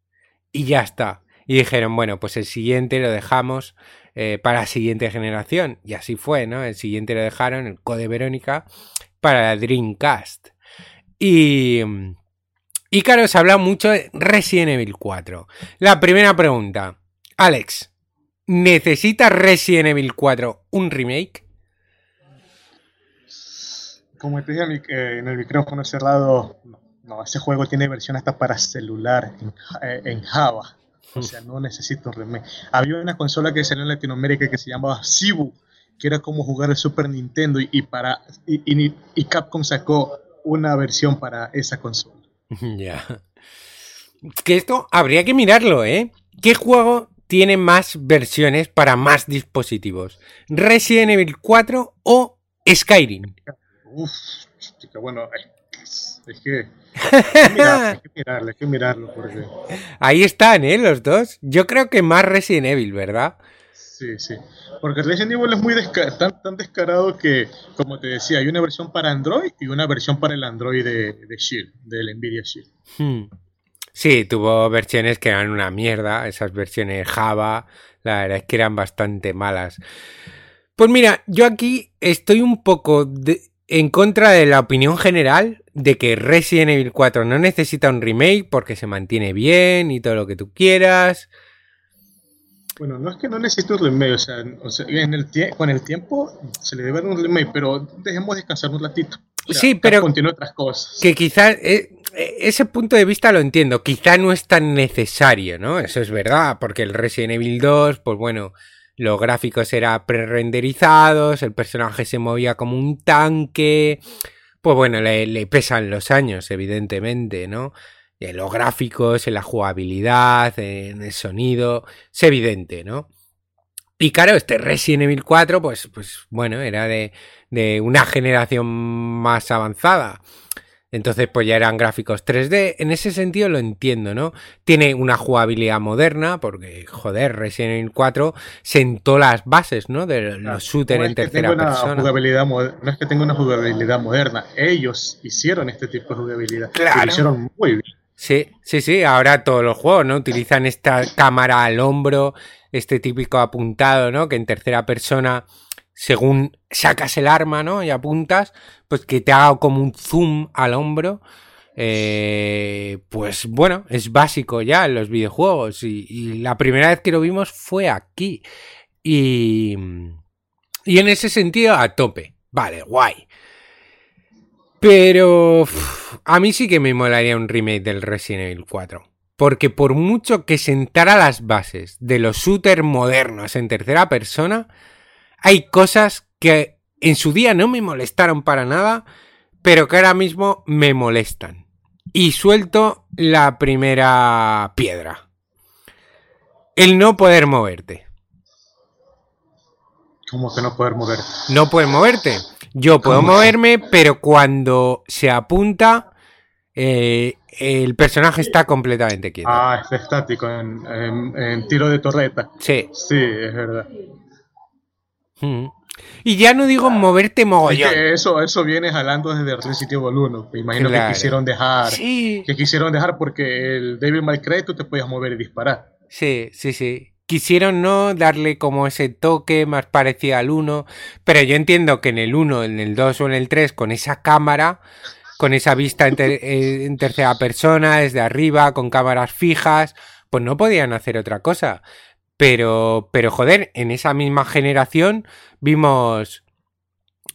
y ya está. Y dijeron, bueno, pues el siguiente lo dejamos eh, para la siguiente generación. Y así fue, ¿no? El siguiente lo dejaron, el Code Verónica, para la Dreamcast. Y... Y claro, se habla mucho de Resident Evil 4. La primera pregunta. Alex, ¿necesita Resident Evil 4 un remake? Como te dije en el micrófono cerrado, no, ese juego tiene versión hasta para celular en, en Java. O sea, no necesito un remake. Había una consola que salió en Latinoamérica que se llamaba Cibu, que era como jugar el Super Nintendo y, para y Capcom sacó una versión para esa consola. Ya. Que esto habría que mirarlo, ¿eh? ¿Qué juego tiene más versiones para más dispositivos? ¿Resident Evil 4 o Skyrim? Uf, chica, bueno, es, es que. Hay que, mirarlo, hay que mirarlo, hay que mirarlo porque... Ahí están, ¿eh? Los dos. Yo creo que más Resident Evil, ¿verdad? Sí, sí. Porque Resident Evil es muy tan, tan, descarado que, como te decía, hay una versión para Android y una versión para el Android de, de Shield, del Nvidia Shield. Hmm. Sí, tuvo versiones que eran una mierda, esas versiones Java, la verdad es que eran bastante malas. Pues mira, yo aquí estoy un poco de, en contra de la opinión general de que Resident Evil 4 no necesita un remake porque se mantiene bien y todo lo que tú quieras. Bueno, no es que no necesite un remake, o sea, o sea en el con el tiempo se le debe dar un remake, pero dejemos descansar un ratito. sí, pero Continúa otras cosas. que quizás eh, eh, ese punto de vista lo entiendo, quizá no es tan necesario, ¿no? Eso es verdad, porque el Resident Evil 2, pues bueno, los gráficos eran pre-renderizados, el personaje se movía como un tanque, pues bueno, le, le pesan los años, evidentemente, ¿no? En los gráficos, en la jugabilidad, en el sonido, es evidente, ¿no? Y claro, este Resident Evil 4, pues, pues bueno, era de, de una generación más avanzada. Entonces, pues ya eran gráficos 3D. En ese sentido lo entiendo, ¿no? Tiene una jugabilidad moderna, porque, joder, Resident Evil 4 sentó las bases, ¿no? De los shooters No en tercera persona. jugabilidad no es que tenga una jugabilidad moderna, ellos hicieron este tipo de jugabilidad. Claro. Y lo hicieron muy bien. Sí, sí, sí. Ahora todos los juegos, ¿no? Utilizan esta cámara al hombro, este típico apuntado, ¿no? Que en tercera persona, según sacas el arma, ¿no? Y apuntas, pues que te haga como un zoom al hombro. Eh, pues bueno, es básico ya en los videojuegos. Y, la primera vez que lo vimos fue aquí. Y, y en ese sentido, a tope. Vale, guay. Pero a mí sí que me molaría un remake del Resident Evil 4. Porque por mucho que sentara las bases de los shooters modernos en tercera persona, hay cosas que en su día no me molestaron para nada, pero que ahora mismo me molestan. Y suelto la primera piedra. El no poder moverte. Como que no poder mover. No puedes moverte. Yo puedo ¿Cómo? moverme, pero cuando se apunta, eh, el personaje está completamente quieto. Ah, está estático en, en- en tiro de torreta. Sí. Sí, es verdad. Mm. Y ya no digo moverte Es mogollón. que eso, eso viene jalando desde Resident Evil 1. Me imagino Claro. que quisieron dejar. Sí, Que quisieron dejar porque el Devil May Cry tú te podías mover y disparar. sí, sí, sí. Quisieron no darle como ese toque más parecido al 1, pero yo entiendo que en el 1, en el 2 o en el 3, con esa cámara, con esa vista en, ter- en tercera persona, desde arriba, con cámaras fijas, pues no podían hacer otra cosa. Pero, pero joder, en esa misma generación vimos,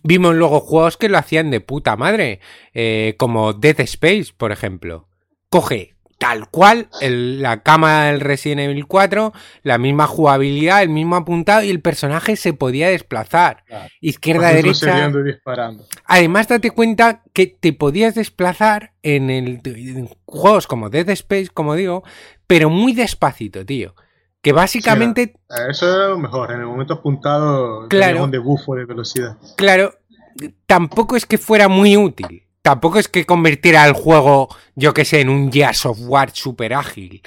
vimos luego juegos que lo hacían de puta madre, eh, como Dead Space, por ejemplo. Coge tal cual el- la cámara del Resident Evil 4, la misma jugabilidad, el mismo apuntado y el personaje se podía desplazar. Claro. Izquierda, derecha. Además, date cuenta que te podías desplazar en, el, en juegos como Dead Space, como digo, pero muy despacito, tío. Que básicamente, Eso era lo mejor. En el momento apuntado, Claro. un debufo de velocidad. claro, tampoco es que fuera muy útil. Tampoco es que convirtiera el juego, yo que sé, en un Gears of War super ágil.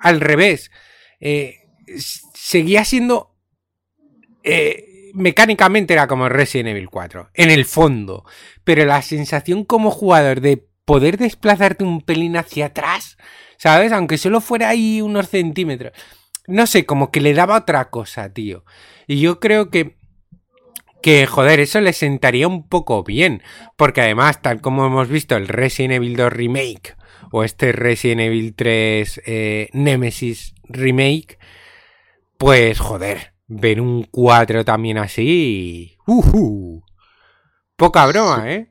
Al revés, eh, seguía siendo... eh, mecánicamente era como Resident Evil 4, en el fondo. Pero la sensación como jugador de poder desplazarte un pelín hacia atrás, ¿sabes? Aunque solo fuera ahí unos centímetros. No sé, como que le daba otra cosa, tío. Y yo creo que que joder, eso le sentaría un poco bien, porque además, tal como hemos visto el Resident Evil 2 Remake o este Resident Evil 3 eh, Nemesis Remake, pues joder, ver un 4 también así, uhu, poca broma, ¿eh?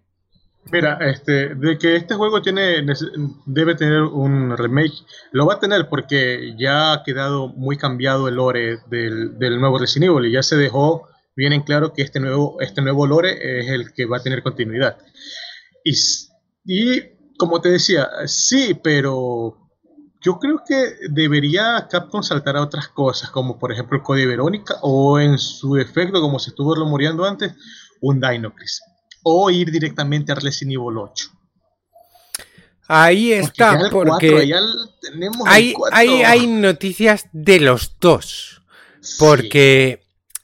Mira, este, de que este juego tiene debe tener un remake, lo va a tener porque ya ha quedado muy cambiado el lore del, del nuevo Resident Evil y ya se dejó bien en claro que este nuevo, este nuevo lore es el que va a tener continuidad. Y, y como te decía, sí, pero yo creo que debería Capcom saltar a otras cosas, como por ejemplo el Código Verónica o en su efecto, como se estuvo rumoreando antes, un Dino Crisis. O ir directamente a Resident Evil 8. Ahí Porque está, porque 4, ya el- tenemos hay, 4. hay, hay noticias de los dos. Sí.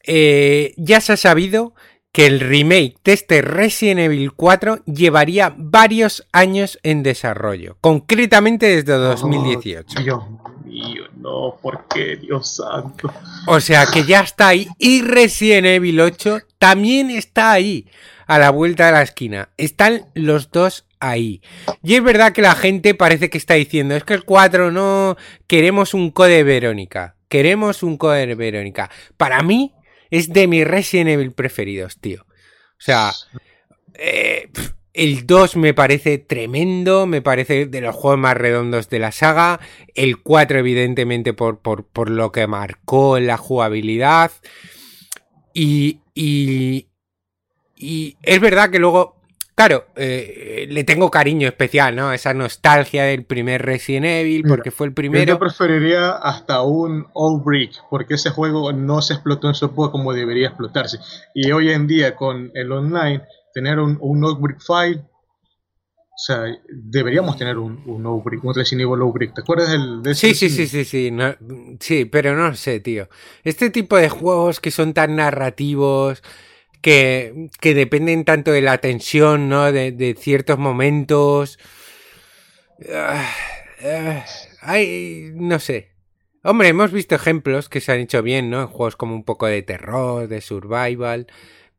Eh, ya se ha sabido que el remake de este Resident Evil 4 llevaría varios años en desarrollo, concretamente desde 2018. Oh, Dios mío, no, ¿por qué, Dios santo? O sea que ya está ahí. Y Resident Evil 8 también está ahí, a la vuelta de la esquina. Están los dos ahí. Y es verdad que la gente parece que está diciendo, es que el 4 no, queremos un code Verónica. Queremos un code Verónica. Para mí es de mis Resident Evil preferidos, tío. O sea, eh, El 2 me parece tremendo, me parece de los juegos más redondos de la saga. El 4 evidentemente por, por, por lo que marcó la jugabilidad. Y, y es verdad que luego, claro, eh, le tengo cariño especial, ¿no? Esa nostalgia del primer Resident Evil, porque fue el primero. Yo preferiría hasta un Old Brick, porque ese juego no se explotó en su época como debería explotarse. Y hoy en día, con el online, tener un, un Old Brick File. O sea, deberíamos tener un, un Old Brick, un Resident Evil Old Brick. ¿Te acuerdas del, de Sí, sí, sí, sí, sí, no- sí, pero no sé, tío. Este tipo de juegos que son tan narrativos, que, dependen tanto de la tensión, ¿no? De, de ciertos momentos. Ah, ah, ay, no sé. Hombre, hemos visto ejemplos que se han hecho bien, ¿no? En juegos como un poco de terror, de survival.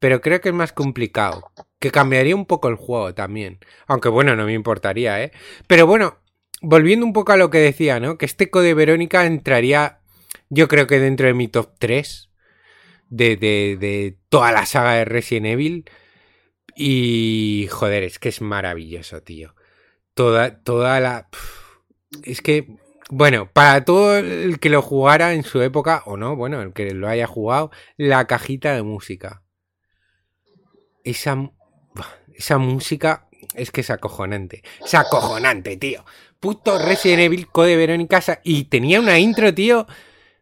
Pero creo que es más complicado. Que cambiaría un poco el juego también. Aunque bueno, no me importaría, ¿eh? Pero bueno, volviendo un poco a lo que decía, ¿no? Que este Code Verónica entraría, yo creo que dentro de mi top 3 de, de, de toda la saga de Resident Evil. Y joder, es que es maravilloso, tío. Toda, toda la... Es que, bueno, para todo el que lo jugara en su época, o no, bueno, el que lo haya jugado, la cajita de música. Esa, esa música es que es acojonante. Es acojonante, tío. Puto Resident Evil Code Verónica. Y tenía una intro, tío.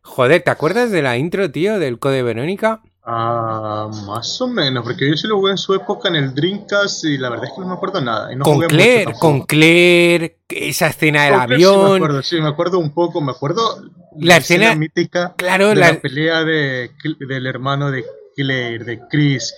Joder, ¿te acuerdas de la intro, tío, del Code Verónica? Ah, más o menos, porque yo sí lo jugué en su época en el Dreamcast y la verdad es que no me acuerdo nada. Y no con Claire, con Claire, esa escena del Sí me avión. acuerdo, sí, me acuerdo un poco, me acuerdo La escena- mítica claro, de la- la, pelea de, del hermano de Claire, de Chris,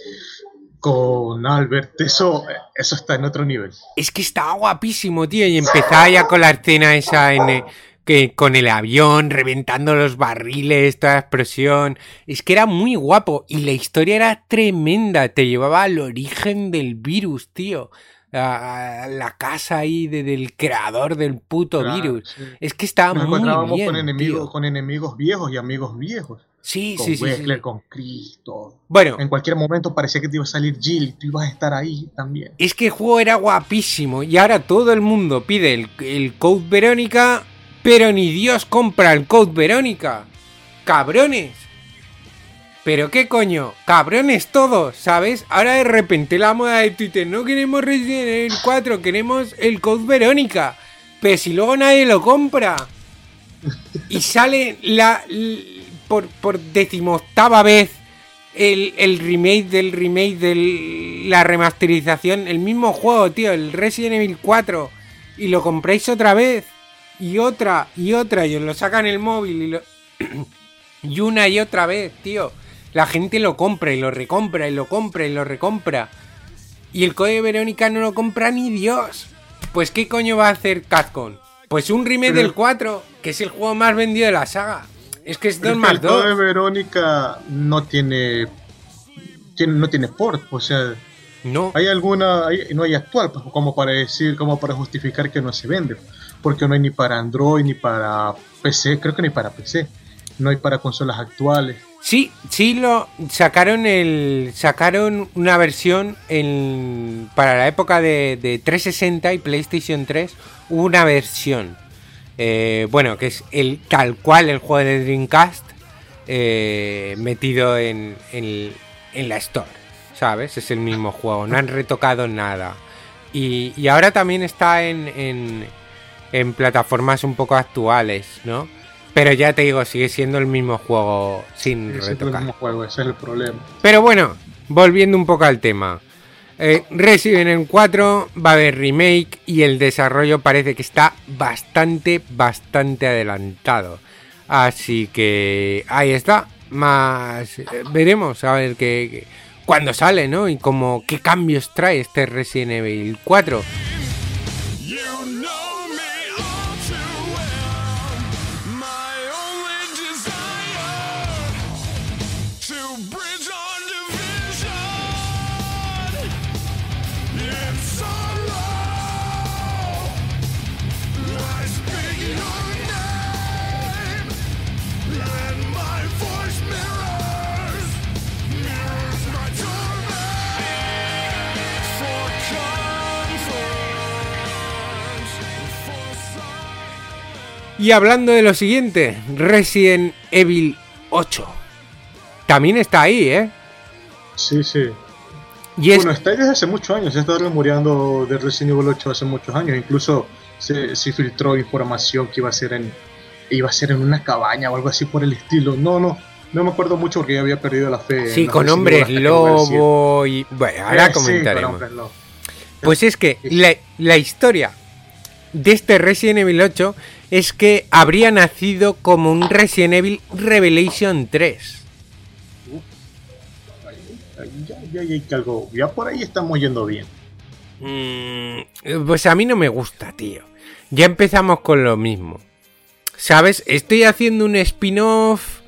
con Albert, eso, eso está en otro nivel. Es que estaba guapísimo, tío. Y empezaba ya con la escena esa en que con el avión reventando los barriles, toda la explosión. Es que era muy guapo. Y la historia era tremenda. Te llevaba al origen del virus, tío. A la casa ahí de- del creador del puto Claro, virus. sí. Es que estaba Nos muy encontrábamos bien. con, enemigos, tío. con enemigos viejos y amigos viejos. Sí, Con sí, sí, sí. Con Cristo. Bueno, En cualquier momento parecía que te iba a salir Jill y tú ibas a estar ahí también. Es que el juego era guapísimo y ahora todo el mundo pide el, el Code Verónica, pero ni Dios compra el Code Verónica. Cabrones. Pero qué coño, cabrones todos, ¿sabes? Ahora de repente la moda de Twitter, no queremos Resident Evil 4, queremos el Code Verónica. Pero si luego nadie lo compra. Y sale la, por, por decimoctava vez el, el remake del remake de la remasterización, el mismo juego, tío, el Resident Evil 4, y lo compráis otra vez, y otra, y otra, y lo sacan el móvil, y, lo- y una y otra vez, tío. La gente lo compra y lo recompra y lo compra y lo recompra. Y el Código Verónica no lo compra ni Dios. Pues ¿qué coño va a hacer Capcom? Pues un remake Pero- del 4, que es el juego más vendido de la saga. Es que es 2 Pero más el Code 2. Verónica no tiene, tiene- no tiene port, o sea, No. hay alguna, hay- no hay actual, pues, como para decir, como para justificar que no se vende, porque no hay ni para Android ni para PC, creo que ni para PC, no hay para consolas actuales. Sí, sí lo sacaron el sacaron una versión en, para la época de, de 360 y PlayStation 3 hubo una versión eh, bueno que es el tal cual el juego de Dreamcast eh, metido en, en, en la store, ¿sabes? Es el mismo juego, no han retocado nada y, y ahora también está en, en, plataformas un poco actuales, ¿no? Pero ya te digo, sigue siendo el mismo juego sin Ese es el retocar. mismo juego, ese es el problema. Pero bueno, volviendo un poco al tema. Eh, Resident Evil 4 va a haber remake y el desarrollo parece que está bastante, bastante adelantado. Así que ahí está. Más eh, veremos a ver qué, qué- cuándo sale, ¿no? Y como qué cambios trae este Resident Evil 4. Y hablando de lo siguiente, Resident Evil 8. También está ahí, ¿eh? Sí, sí. Y es... Bueno, está ahí desde hace muchos años. Se está rumoreando de Resident Evil 8 hace muchos años. Incluso se, se filtró información que iba a ser en iba a ser en una cabaña o algo así por el estilo. No, no, no me acuerdo mucho porque ya había perdido la fe. Sí, con hombres lobo y... Bueno, ahora comentaremos. pues es que la, la, historia de este Resident Evil 8 es que habría nacido como un Resident Evil Revelation 3. ya, ya, algo, ya por ahí estamos yendo bien. Mm, pues a mí no me gusta, tío. Ya empezamos con lo mismo. ¿Sabes? Estoy haciendo un spin-off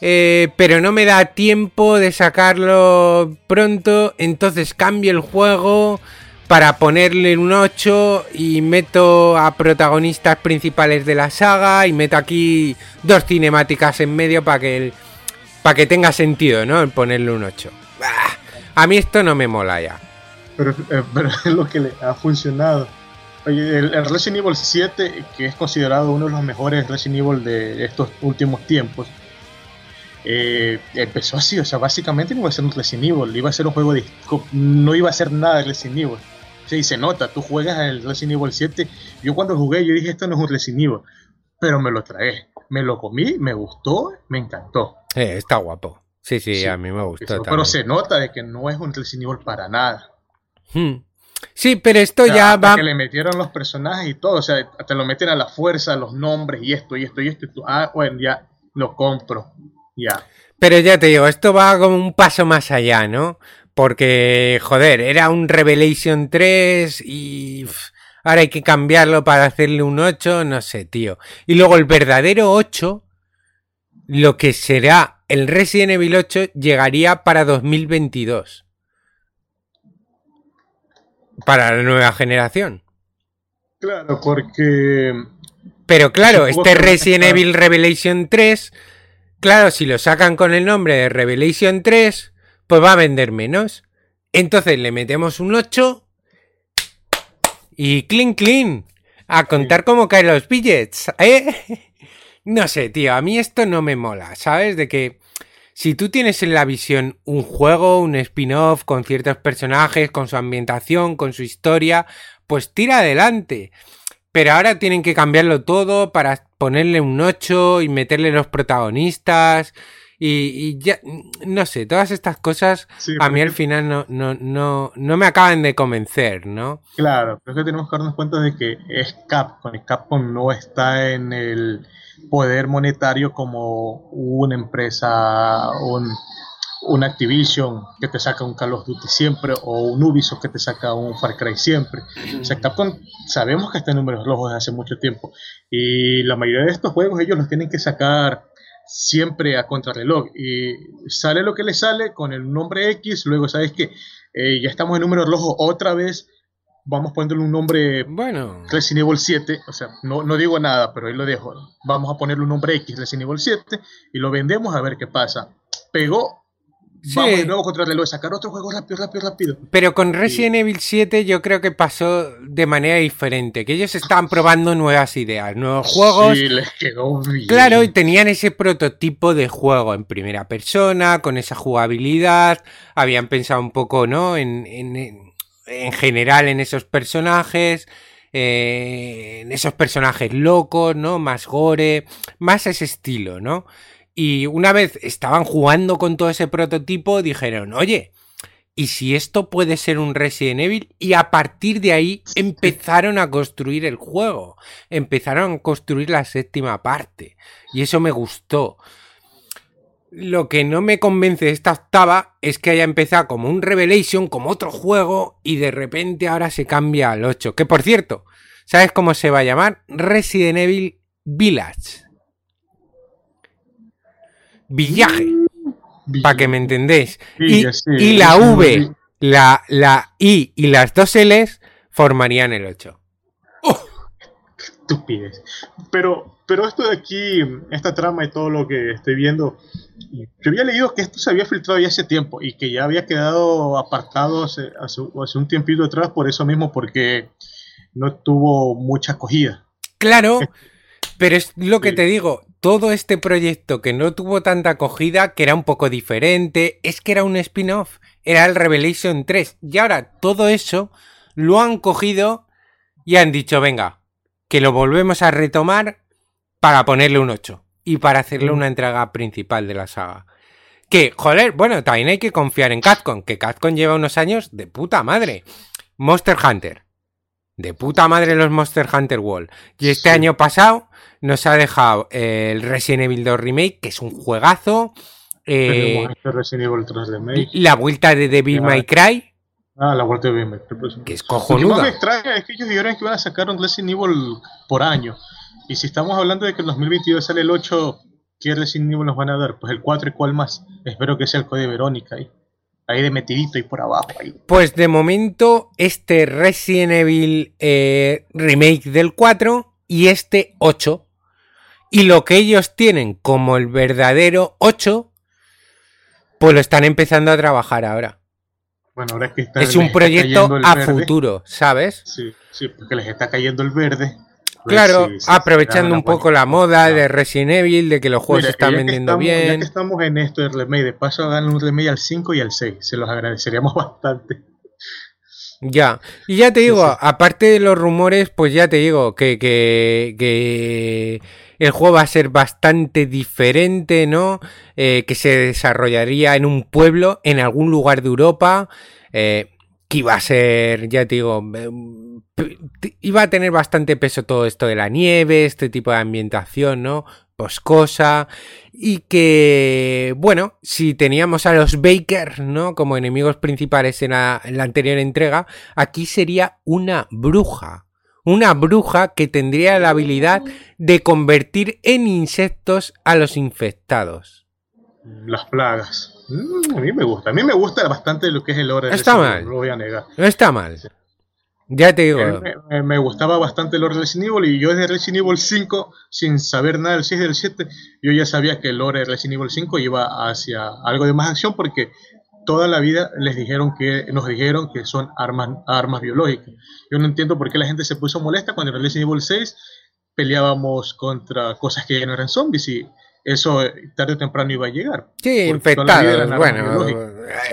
eh, pero no me da tiempo de sacarlo pronto, entonces cambio el juego para ponerle un 8 y meto a protagonistas principales de la saga y meto aquí dos cinemáticas en medio para que, para que tenga sentido, ¿no? El ponerle un 8. a mí esto no me mola ya. Pero, eh, es lo que le ha funcionado. Oye, el, el, Resident Evil 7, que es considerado uno de los mejores Resident Evil de estos últimos tiempos, eh, empezó así, o sea, básicamente no iba a ser un Resident Evil, iba a ser un juego de... no iba a ser nada de Resident Evil. Y se nota, tú juegas el Resident Evil 7, yo cuando jugué yo dije esto no es un Resident Evil, pero me lo tragué, me lo comí, me gustó, me encantó. Eh, está guapo. Sí, sí, a mí me gustó. pero se nota de que no es un Resident Evil para nada. Hmm. Sí, pero esto ya va. Que le metieron los personajes y todo, o sea, te lo meten a la fuerza, los nombres y esto y esto y esto. Y tú, ah, bueno, ya lo compro. Ya. Pero ya te digo, esto va como un paso más allá, ¿no? Porque, joder, era un Revelation 3 y ahora hay que cambiarlo para hacerle un 8, no sé, tío. Y luego el verdadero 8, lo que será el Resident Evil 8, llegaría para 2022. Para la nueva generación. Claro, porque... Pero claro, este Resident Evil Revelation 3 Claro, si lo sacan con el nombre de Revelation 3, pues va a vender menos. Entonces le metemos un 8 y clean clean. A contar cómo caen los billets, ¿eh? No sé, tío, a mí esto no me mola, ¿sabes? De que si tú tienes en la visión un juego, un spin-off con ciertos personajes, con su ambientación, con su historia, pues tira adelante. Pero ahora tienen que cambiarlo todo para ponerle un 8 y meterle los protagonistas. Y, ya, no sé, todas estas cosas a mí al final no, no, no, no me acaban de convencer, ¿no? Claro, pero es que tenemos que darnos cuenta de que es Capcom, y Capcom no está en el poder monetario como una empresa, un, un Activision que te saca un Call of Duty siempre o un Ubisoft que te saca un Far Cry siempre. O sea, Capcom sabemos que está en números rojos desde hace mucho tiempo y la mayoría de estos juegos ellos los tienen que sacar siempre a contrarreloj y sale lo que le sale con el nombre X, luego sabes que eh, ya estamos en números rojos otra vez, vamos poniéndole un nombre bueno. Resident Evil 7, o sea, no, no digo nada, pero ahí lo dejo, vamos a ponerle un nombre X Resident Evil 7 y lo vendemos a ver qué pasa. Pegó Vamos de nuevo contra el reloj, sacar otro juego rápido, rápido, rápido. Pero con Resident Evil 7 yo creo que pasó de manera diferente, que ellos estaban probando nuevas ideas, nuevos juegos. Sí, les quedó bien. Claro, y tenían ese prototipo de juego en primera persona, con esa jugabilidad, habían pensado un poco, ¿no? En, en, en general en esos personajes. Eh, en esos personajes locos, ¿no? Más gore, más ese estilo, ¿no? Y una vez estaban jugando con todo ese prototipo, dijeron, oye, ¿y si esto puede ser un Resident Evil? Y a partir de ahí empezaron a construir el juego, empezaron a construir la séptima parte. Y eso me gustó. Lo que no me convence de esta octava es que haya empezado como un Revelation, como otro juego, y de repente ahora se cambia al 8. Que por cierto, ¿sabes cómo se va a llamar? Resident Evil Village. Villaje. Para que me entendéis. y, la V, la, la I y las dos L's formarían el 8. Estupidez. Pero, pero esto de aquí, esta trama y todo lo que estoy viendo, yo había leído que esto se había filtrado ya hace tiempo y que ya había quedado apartado hace, hace, hace un tiempito atrás por eso mismo, porque no tuvo mucha acogida. Claro, Pero es lo que Sí. te digo, todo este proyecto que no tuvo tanta acogida, que era un poco diferente, es que era un spin-off, era el Revelation 3. Y ahora todo eso lo han cogido y han dicho, venga, que lo volvemos a retomar para ponerle un 8 y para hacerle una entrega principal de la saga. Que, joder, bueno, también hay que confiar en Capcom, que Capcom lleva unos años de puta madre. Monster Hunter. De puta madre los Monster Hunter World. Y este Sí. año pasado nos ha dejado el Resident Evil 2 Remake, que es un juegazo. eh, Resident Evil 3 Remake. la vuelta de Devil. May Cry, Ah, la vuelta de Remake. que es Lo que más me cojonuda. extraña es que ellos dijeron que iban a sacar un Resident Evil por año. Y si estamos hablando de que en 2022 sale el 8, ¿qué Resident Evil nos van a dar? Pues el 4 y cuál más. Espero que sea el Code Verónica ahí. Ahí de metidito y por abajo. Ahí. Pues de momento, este Resident Evil eh, Remake del 4 y este 8. Y lo que ellos tienen como el verdadero 8, pues lo están empezando a trabajar ahora. Bueno, ahora es que está, es un proyecto a verde. futuro, ¿sabes? Sí, sí, porque les está cayendo el verde. Ver Claro, si- si se aprovechando un poco la moda Ah. de Resident Evil, de que los juegos Mira, se están vendiendo estamos- Ya bien. que estamos en esto del remake, de paso hagan un remake al 5 y al 6. Se los agradeceríamos bastante. Ya, y ya te digo, sí. aparte de los rumores, pues ya te digo que, que, que el juego va a ser bastante diferente, ¿no? Eh, que se desarrollaría en un pueblo, en algún lugar de Europa, eh, que iba a ser, ya te digo, eh, iba a tener bastante peso todo esto de la nieve, este tipo de ambientación, ¿no? Boscosa, y que, bueno, si teníamos a los Bakers, ¿no? Como enemigos principales en la anterior entrega, aquí sería una bruja. Una bruja que tendría la habilidad de convertir en insectos a los infectados. Las plagas. Mm, a mí me gusta. A mí me gusta bastante lo que es el lore. de Está Resident mal. No lo voy a negar. No está mal. Ya te digo. Eh, Me, me- me gustaba bastante el lore de Resident Evil y yo desde Resident Evil 5, sin saber nada del 6 y del 7, yo ya sabía que el lore de Resident Evil 5 iba hacia algo de más acción porque toda la vida les dijeron que nos dijeron que son armas armas biológicas. Yo no entiendo por qué la gente se puso molesta cuando en Resident Evil 6 peleábamos contra cosas que ya no eran zombies y eso eh, tarde o temprano iba a llegar. Sí, infectados. Bueno, biológicas.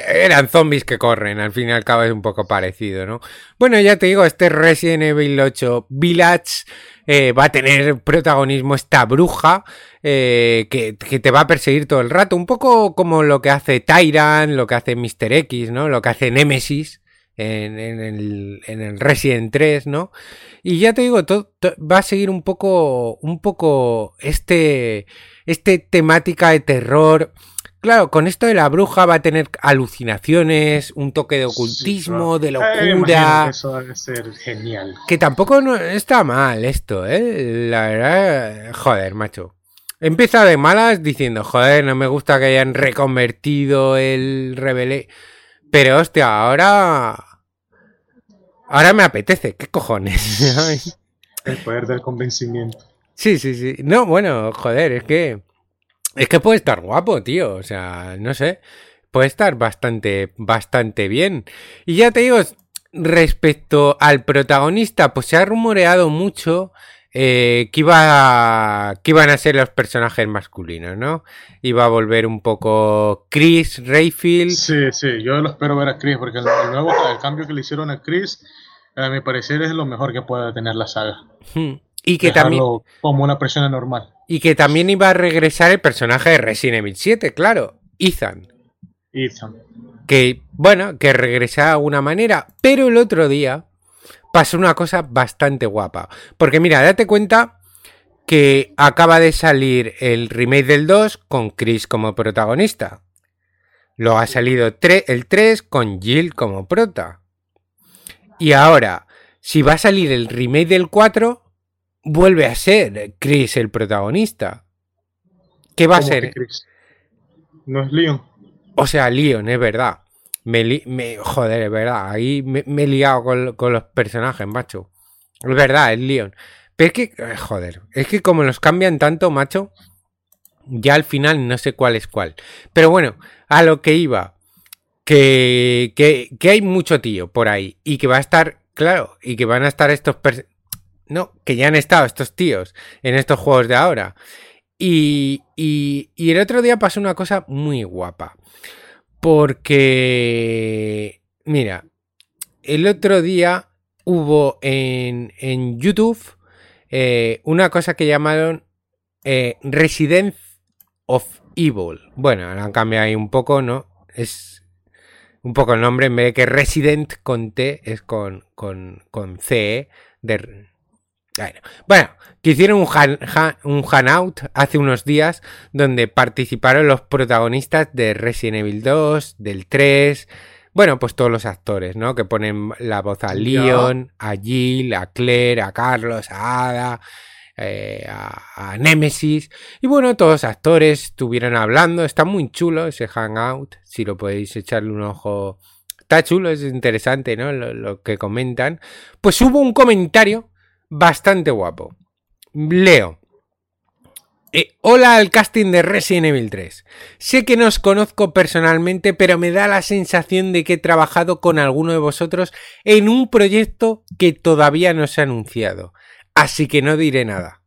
eran zombies que corren. Al fin y al cabo es un poco parecido, ¿no? Bueno, ya te digo, este Resident Evil 8 Village eh, va a tener protagonismo esta bruja eh, que, que te va a perseguir todo el rato. Un poco como lo que hace Tyrant, lo que hace Mr. X, ¿no? Lo que hace Nemesis. En, en el, en el Resident 3, ¿no? Y ya te digo, to- to- va a seguir un poco, un poco este, este temática de terror. Claro, con esto de la bruja va a tener alucinaciones, un toque de ocultismo, de Eh, locura. Eso debe ser genial. Que tampoco no está mal esto, ¿eh? La verdad, joder, macho. Empieza de malas diciendo, joder, no me gusta que hayan reconvertido el rebelé. Pero hostia, ahora... Ahora me apetece, ¿qué cojones? El poder del convencimiento. Sí, sí, sí. No, bueno, joder, es que. Es que puede estar guapo, tío. O sea, no sé. Puede estar bastante, bastante bien. Y ya te digo, respecto al protagonista, pues se ha rumoreado mucho eh, que iba que iban a ser los personajes masculinos, ¿no? Iba a volver un poco Chris Rayfield. Sí, sí, yo lo espero ver a Chris, porque el, el nuevo el cambio que le hicieron a Chris, a mi parecer, es lo mejor que pueda tener la saga. Hmm. Y que también. Como una persona normal. Y que también iba a regresar el personaje de Resident Evil 7, claro. Ethan. Ethan. que, bueno, que regresaba de alguna manera, pero el otro día pasó una cosa bastante guapa. Porque mira, date cuenta que acaba de salir el remake del 2 con Chris como protagonista. Luego ha salido el 3 con Jill como prota. Y ahora, si va a salir el remake del 4, vuelve a ser Chris el protagonista. ¿Qué va a ¿Cómo que ser? Chris? No es Leon. O sea, Leon, es verdad. Me- joder, es verdad. Ahí me, me he liado con, con los personajes, macho. Es verdad, es Leon. Pero es que, eh, joder, es que como los cambian tanto, macho, ya al final no sé cuál es cuál. Pero bueno, a lo que iba. Que, que, que hay mucho tío por ahí. Y que va a estar, claro, y que van a estar estos... ¿no? Que ya han estado estos tíos en estos juegos de ahora. Y, y, el otro día pasó una cosa muy guapa. Porque, mira, el otro día hubo en, en YouTube eh, una cosa que llamaron eh, Resident of Evil. Bueno, han cambiado ahí un poco, ¿no? Es un poco el nombre, en vez de que Resident con T, es con, con, con C, de... Bueno, que hicieron un, han, han- un hangout hace unos días donde participaron los protagonistas de Resident Evil 2, del 3, bueno, pues todos los actores, ¿no? Que ponen la voz a. Leon, a Jill, a Claire, a Carlos, a Ada, eh, a, a Nemesis. Y bueno, todos los actores estuvieron hablando. Está muy chulo ese hangout. Si lo podéis echarle un ojo. Está chulo, es interesante, ¿no? Lo, lo que comentan. Pues hubo un comentario bastante guapo. Leo. Eh, hola al casting de Resident Evil 3. Sé que no os conozco personalmente, pero me da la sensación de que he trabajado con alguno de vosotros en un proyecto que todavía no se ha anunciado. Así que no diré nada.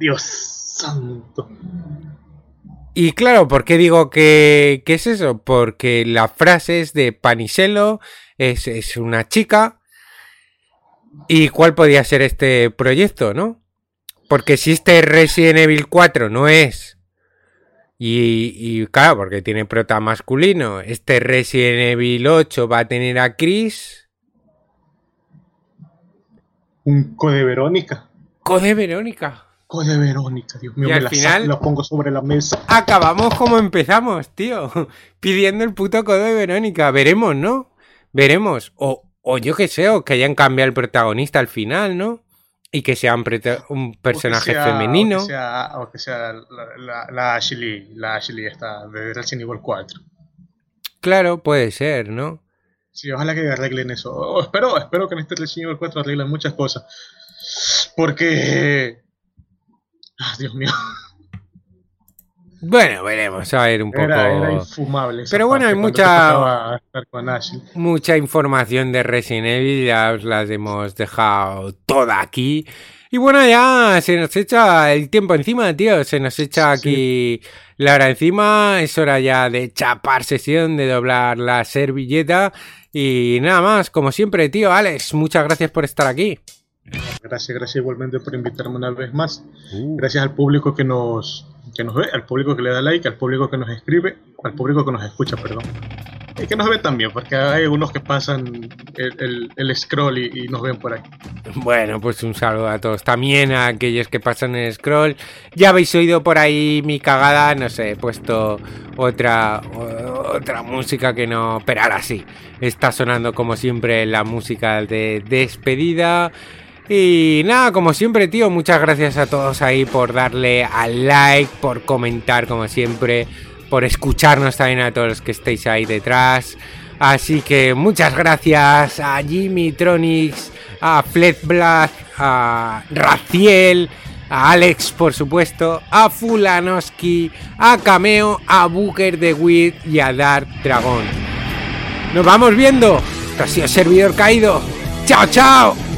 Dios santo. Y claro, ¿por qué digo que, que es eso? Porque la frase es de Paniselo, es, es una chica. ¿Y cuál podría ser este proyecto, no? Porque si este Resident Evil 4 no es. Y, y claro, porque tiene prota masculino. Este Resident Evil 8 va a tener a Chris. Un Code Verónica. Code Verónica. Code Verónica, Dios mío, Y me al la final- saco la pongo sobre la mesa. Acabamos como empezamos, tío. Pidiendo el puto code de Verónica. Veremos, ¿no? Veremos. O, o yo qué sé, o que hayan cambiado el protagonista al final, ¿no? Y que sea un, O que personaje sea- femenino. O que sea, o que sea la, la, la Ashley, la Ashley esta de Resident Evil 4. Claro, puede ser, ¿no? Sí, ojalá que arreglen eso. O espero, espero que en este Resident Evil 4 arreglen muchas cosas. Porque... Ah, Dios mío, Bueno, veremos, a ver un poco. era, era infumable. Pero bueno, hay mucha- con. Mucha información de Resident Evil, ya os las hemos dejado toda aquí. Y bueno, ya se nos echa el tiempo encima, tío. Se nos echa Sí. aquí la hora encima. Es hora ya de chapar sesión, de doblar la servilleta. Y nada más, como siempre, tío, Alex, muchas gracias por estar aquí. Gracias, gracias igualmente por invitarme una vez más. Uh, Gracias al público que nos, que nos ve, al público que le da like, al público que nos escribe, al público que nos escucha, perdón. Y que nos ve también, porque hay unos que pasan el, el- scroll y, nos ven por ahí. Bueno, pues un saludo a todos. También a aquellos que pasan el scroll. Ya habéis oído por ahí mi cagada. No sé, he puesto otra, otra música que no. Pero ahora sí. Está sonando como siempre la música de despedida. Y nada, como siempre, tío, muchas gracias a todos ahí por darle al like, por comentar como siempre, por escucharnos también a todos los que estéis ahí detrás. Así que muchas gracias a Jimmy Tronix, a Fletblad, a Raciel, a Alex, por supuesto, a Fulanoski, a Cameo, a Booker de Wit y a Dark Dragon. Nos vamos viendo. Esto ha sido Servidor Caído. ¡Chao, chao! Chao.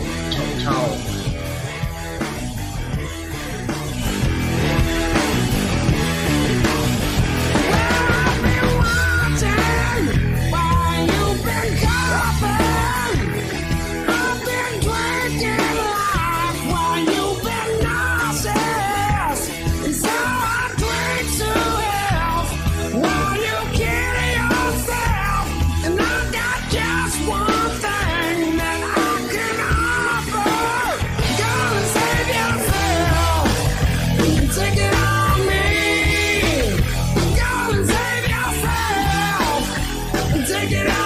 get out.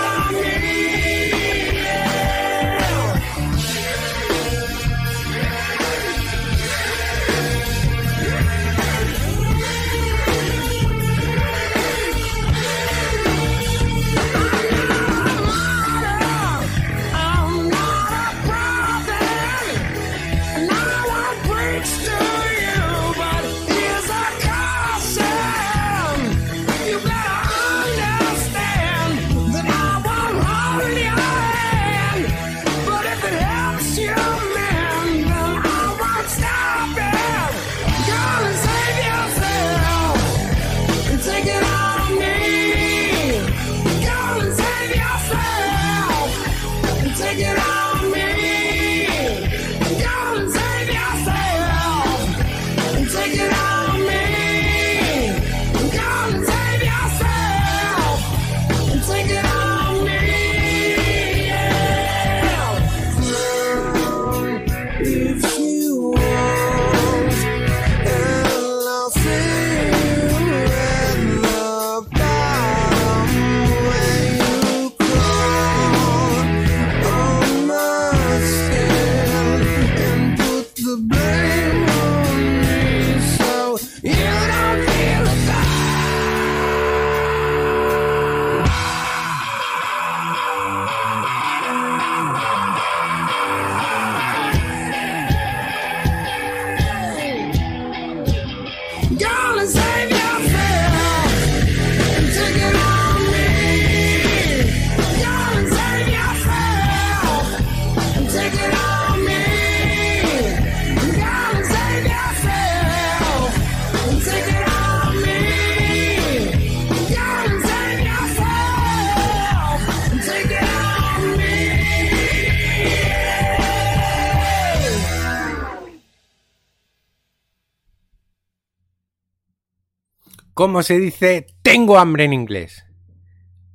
¿Cómo se dice tengo hambre en inglés?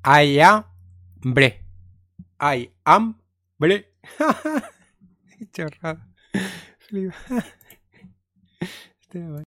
I am bre. I am bre. Chorrada.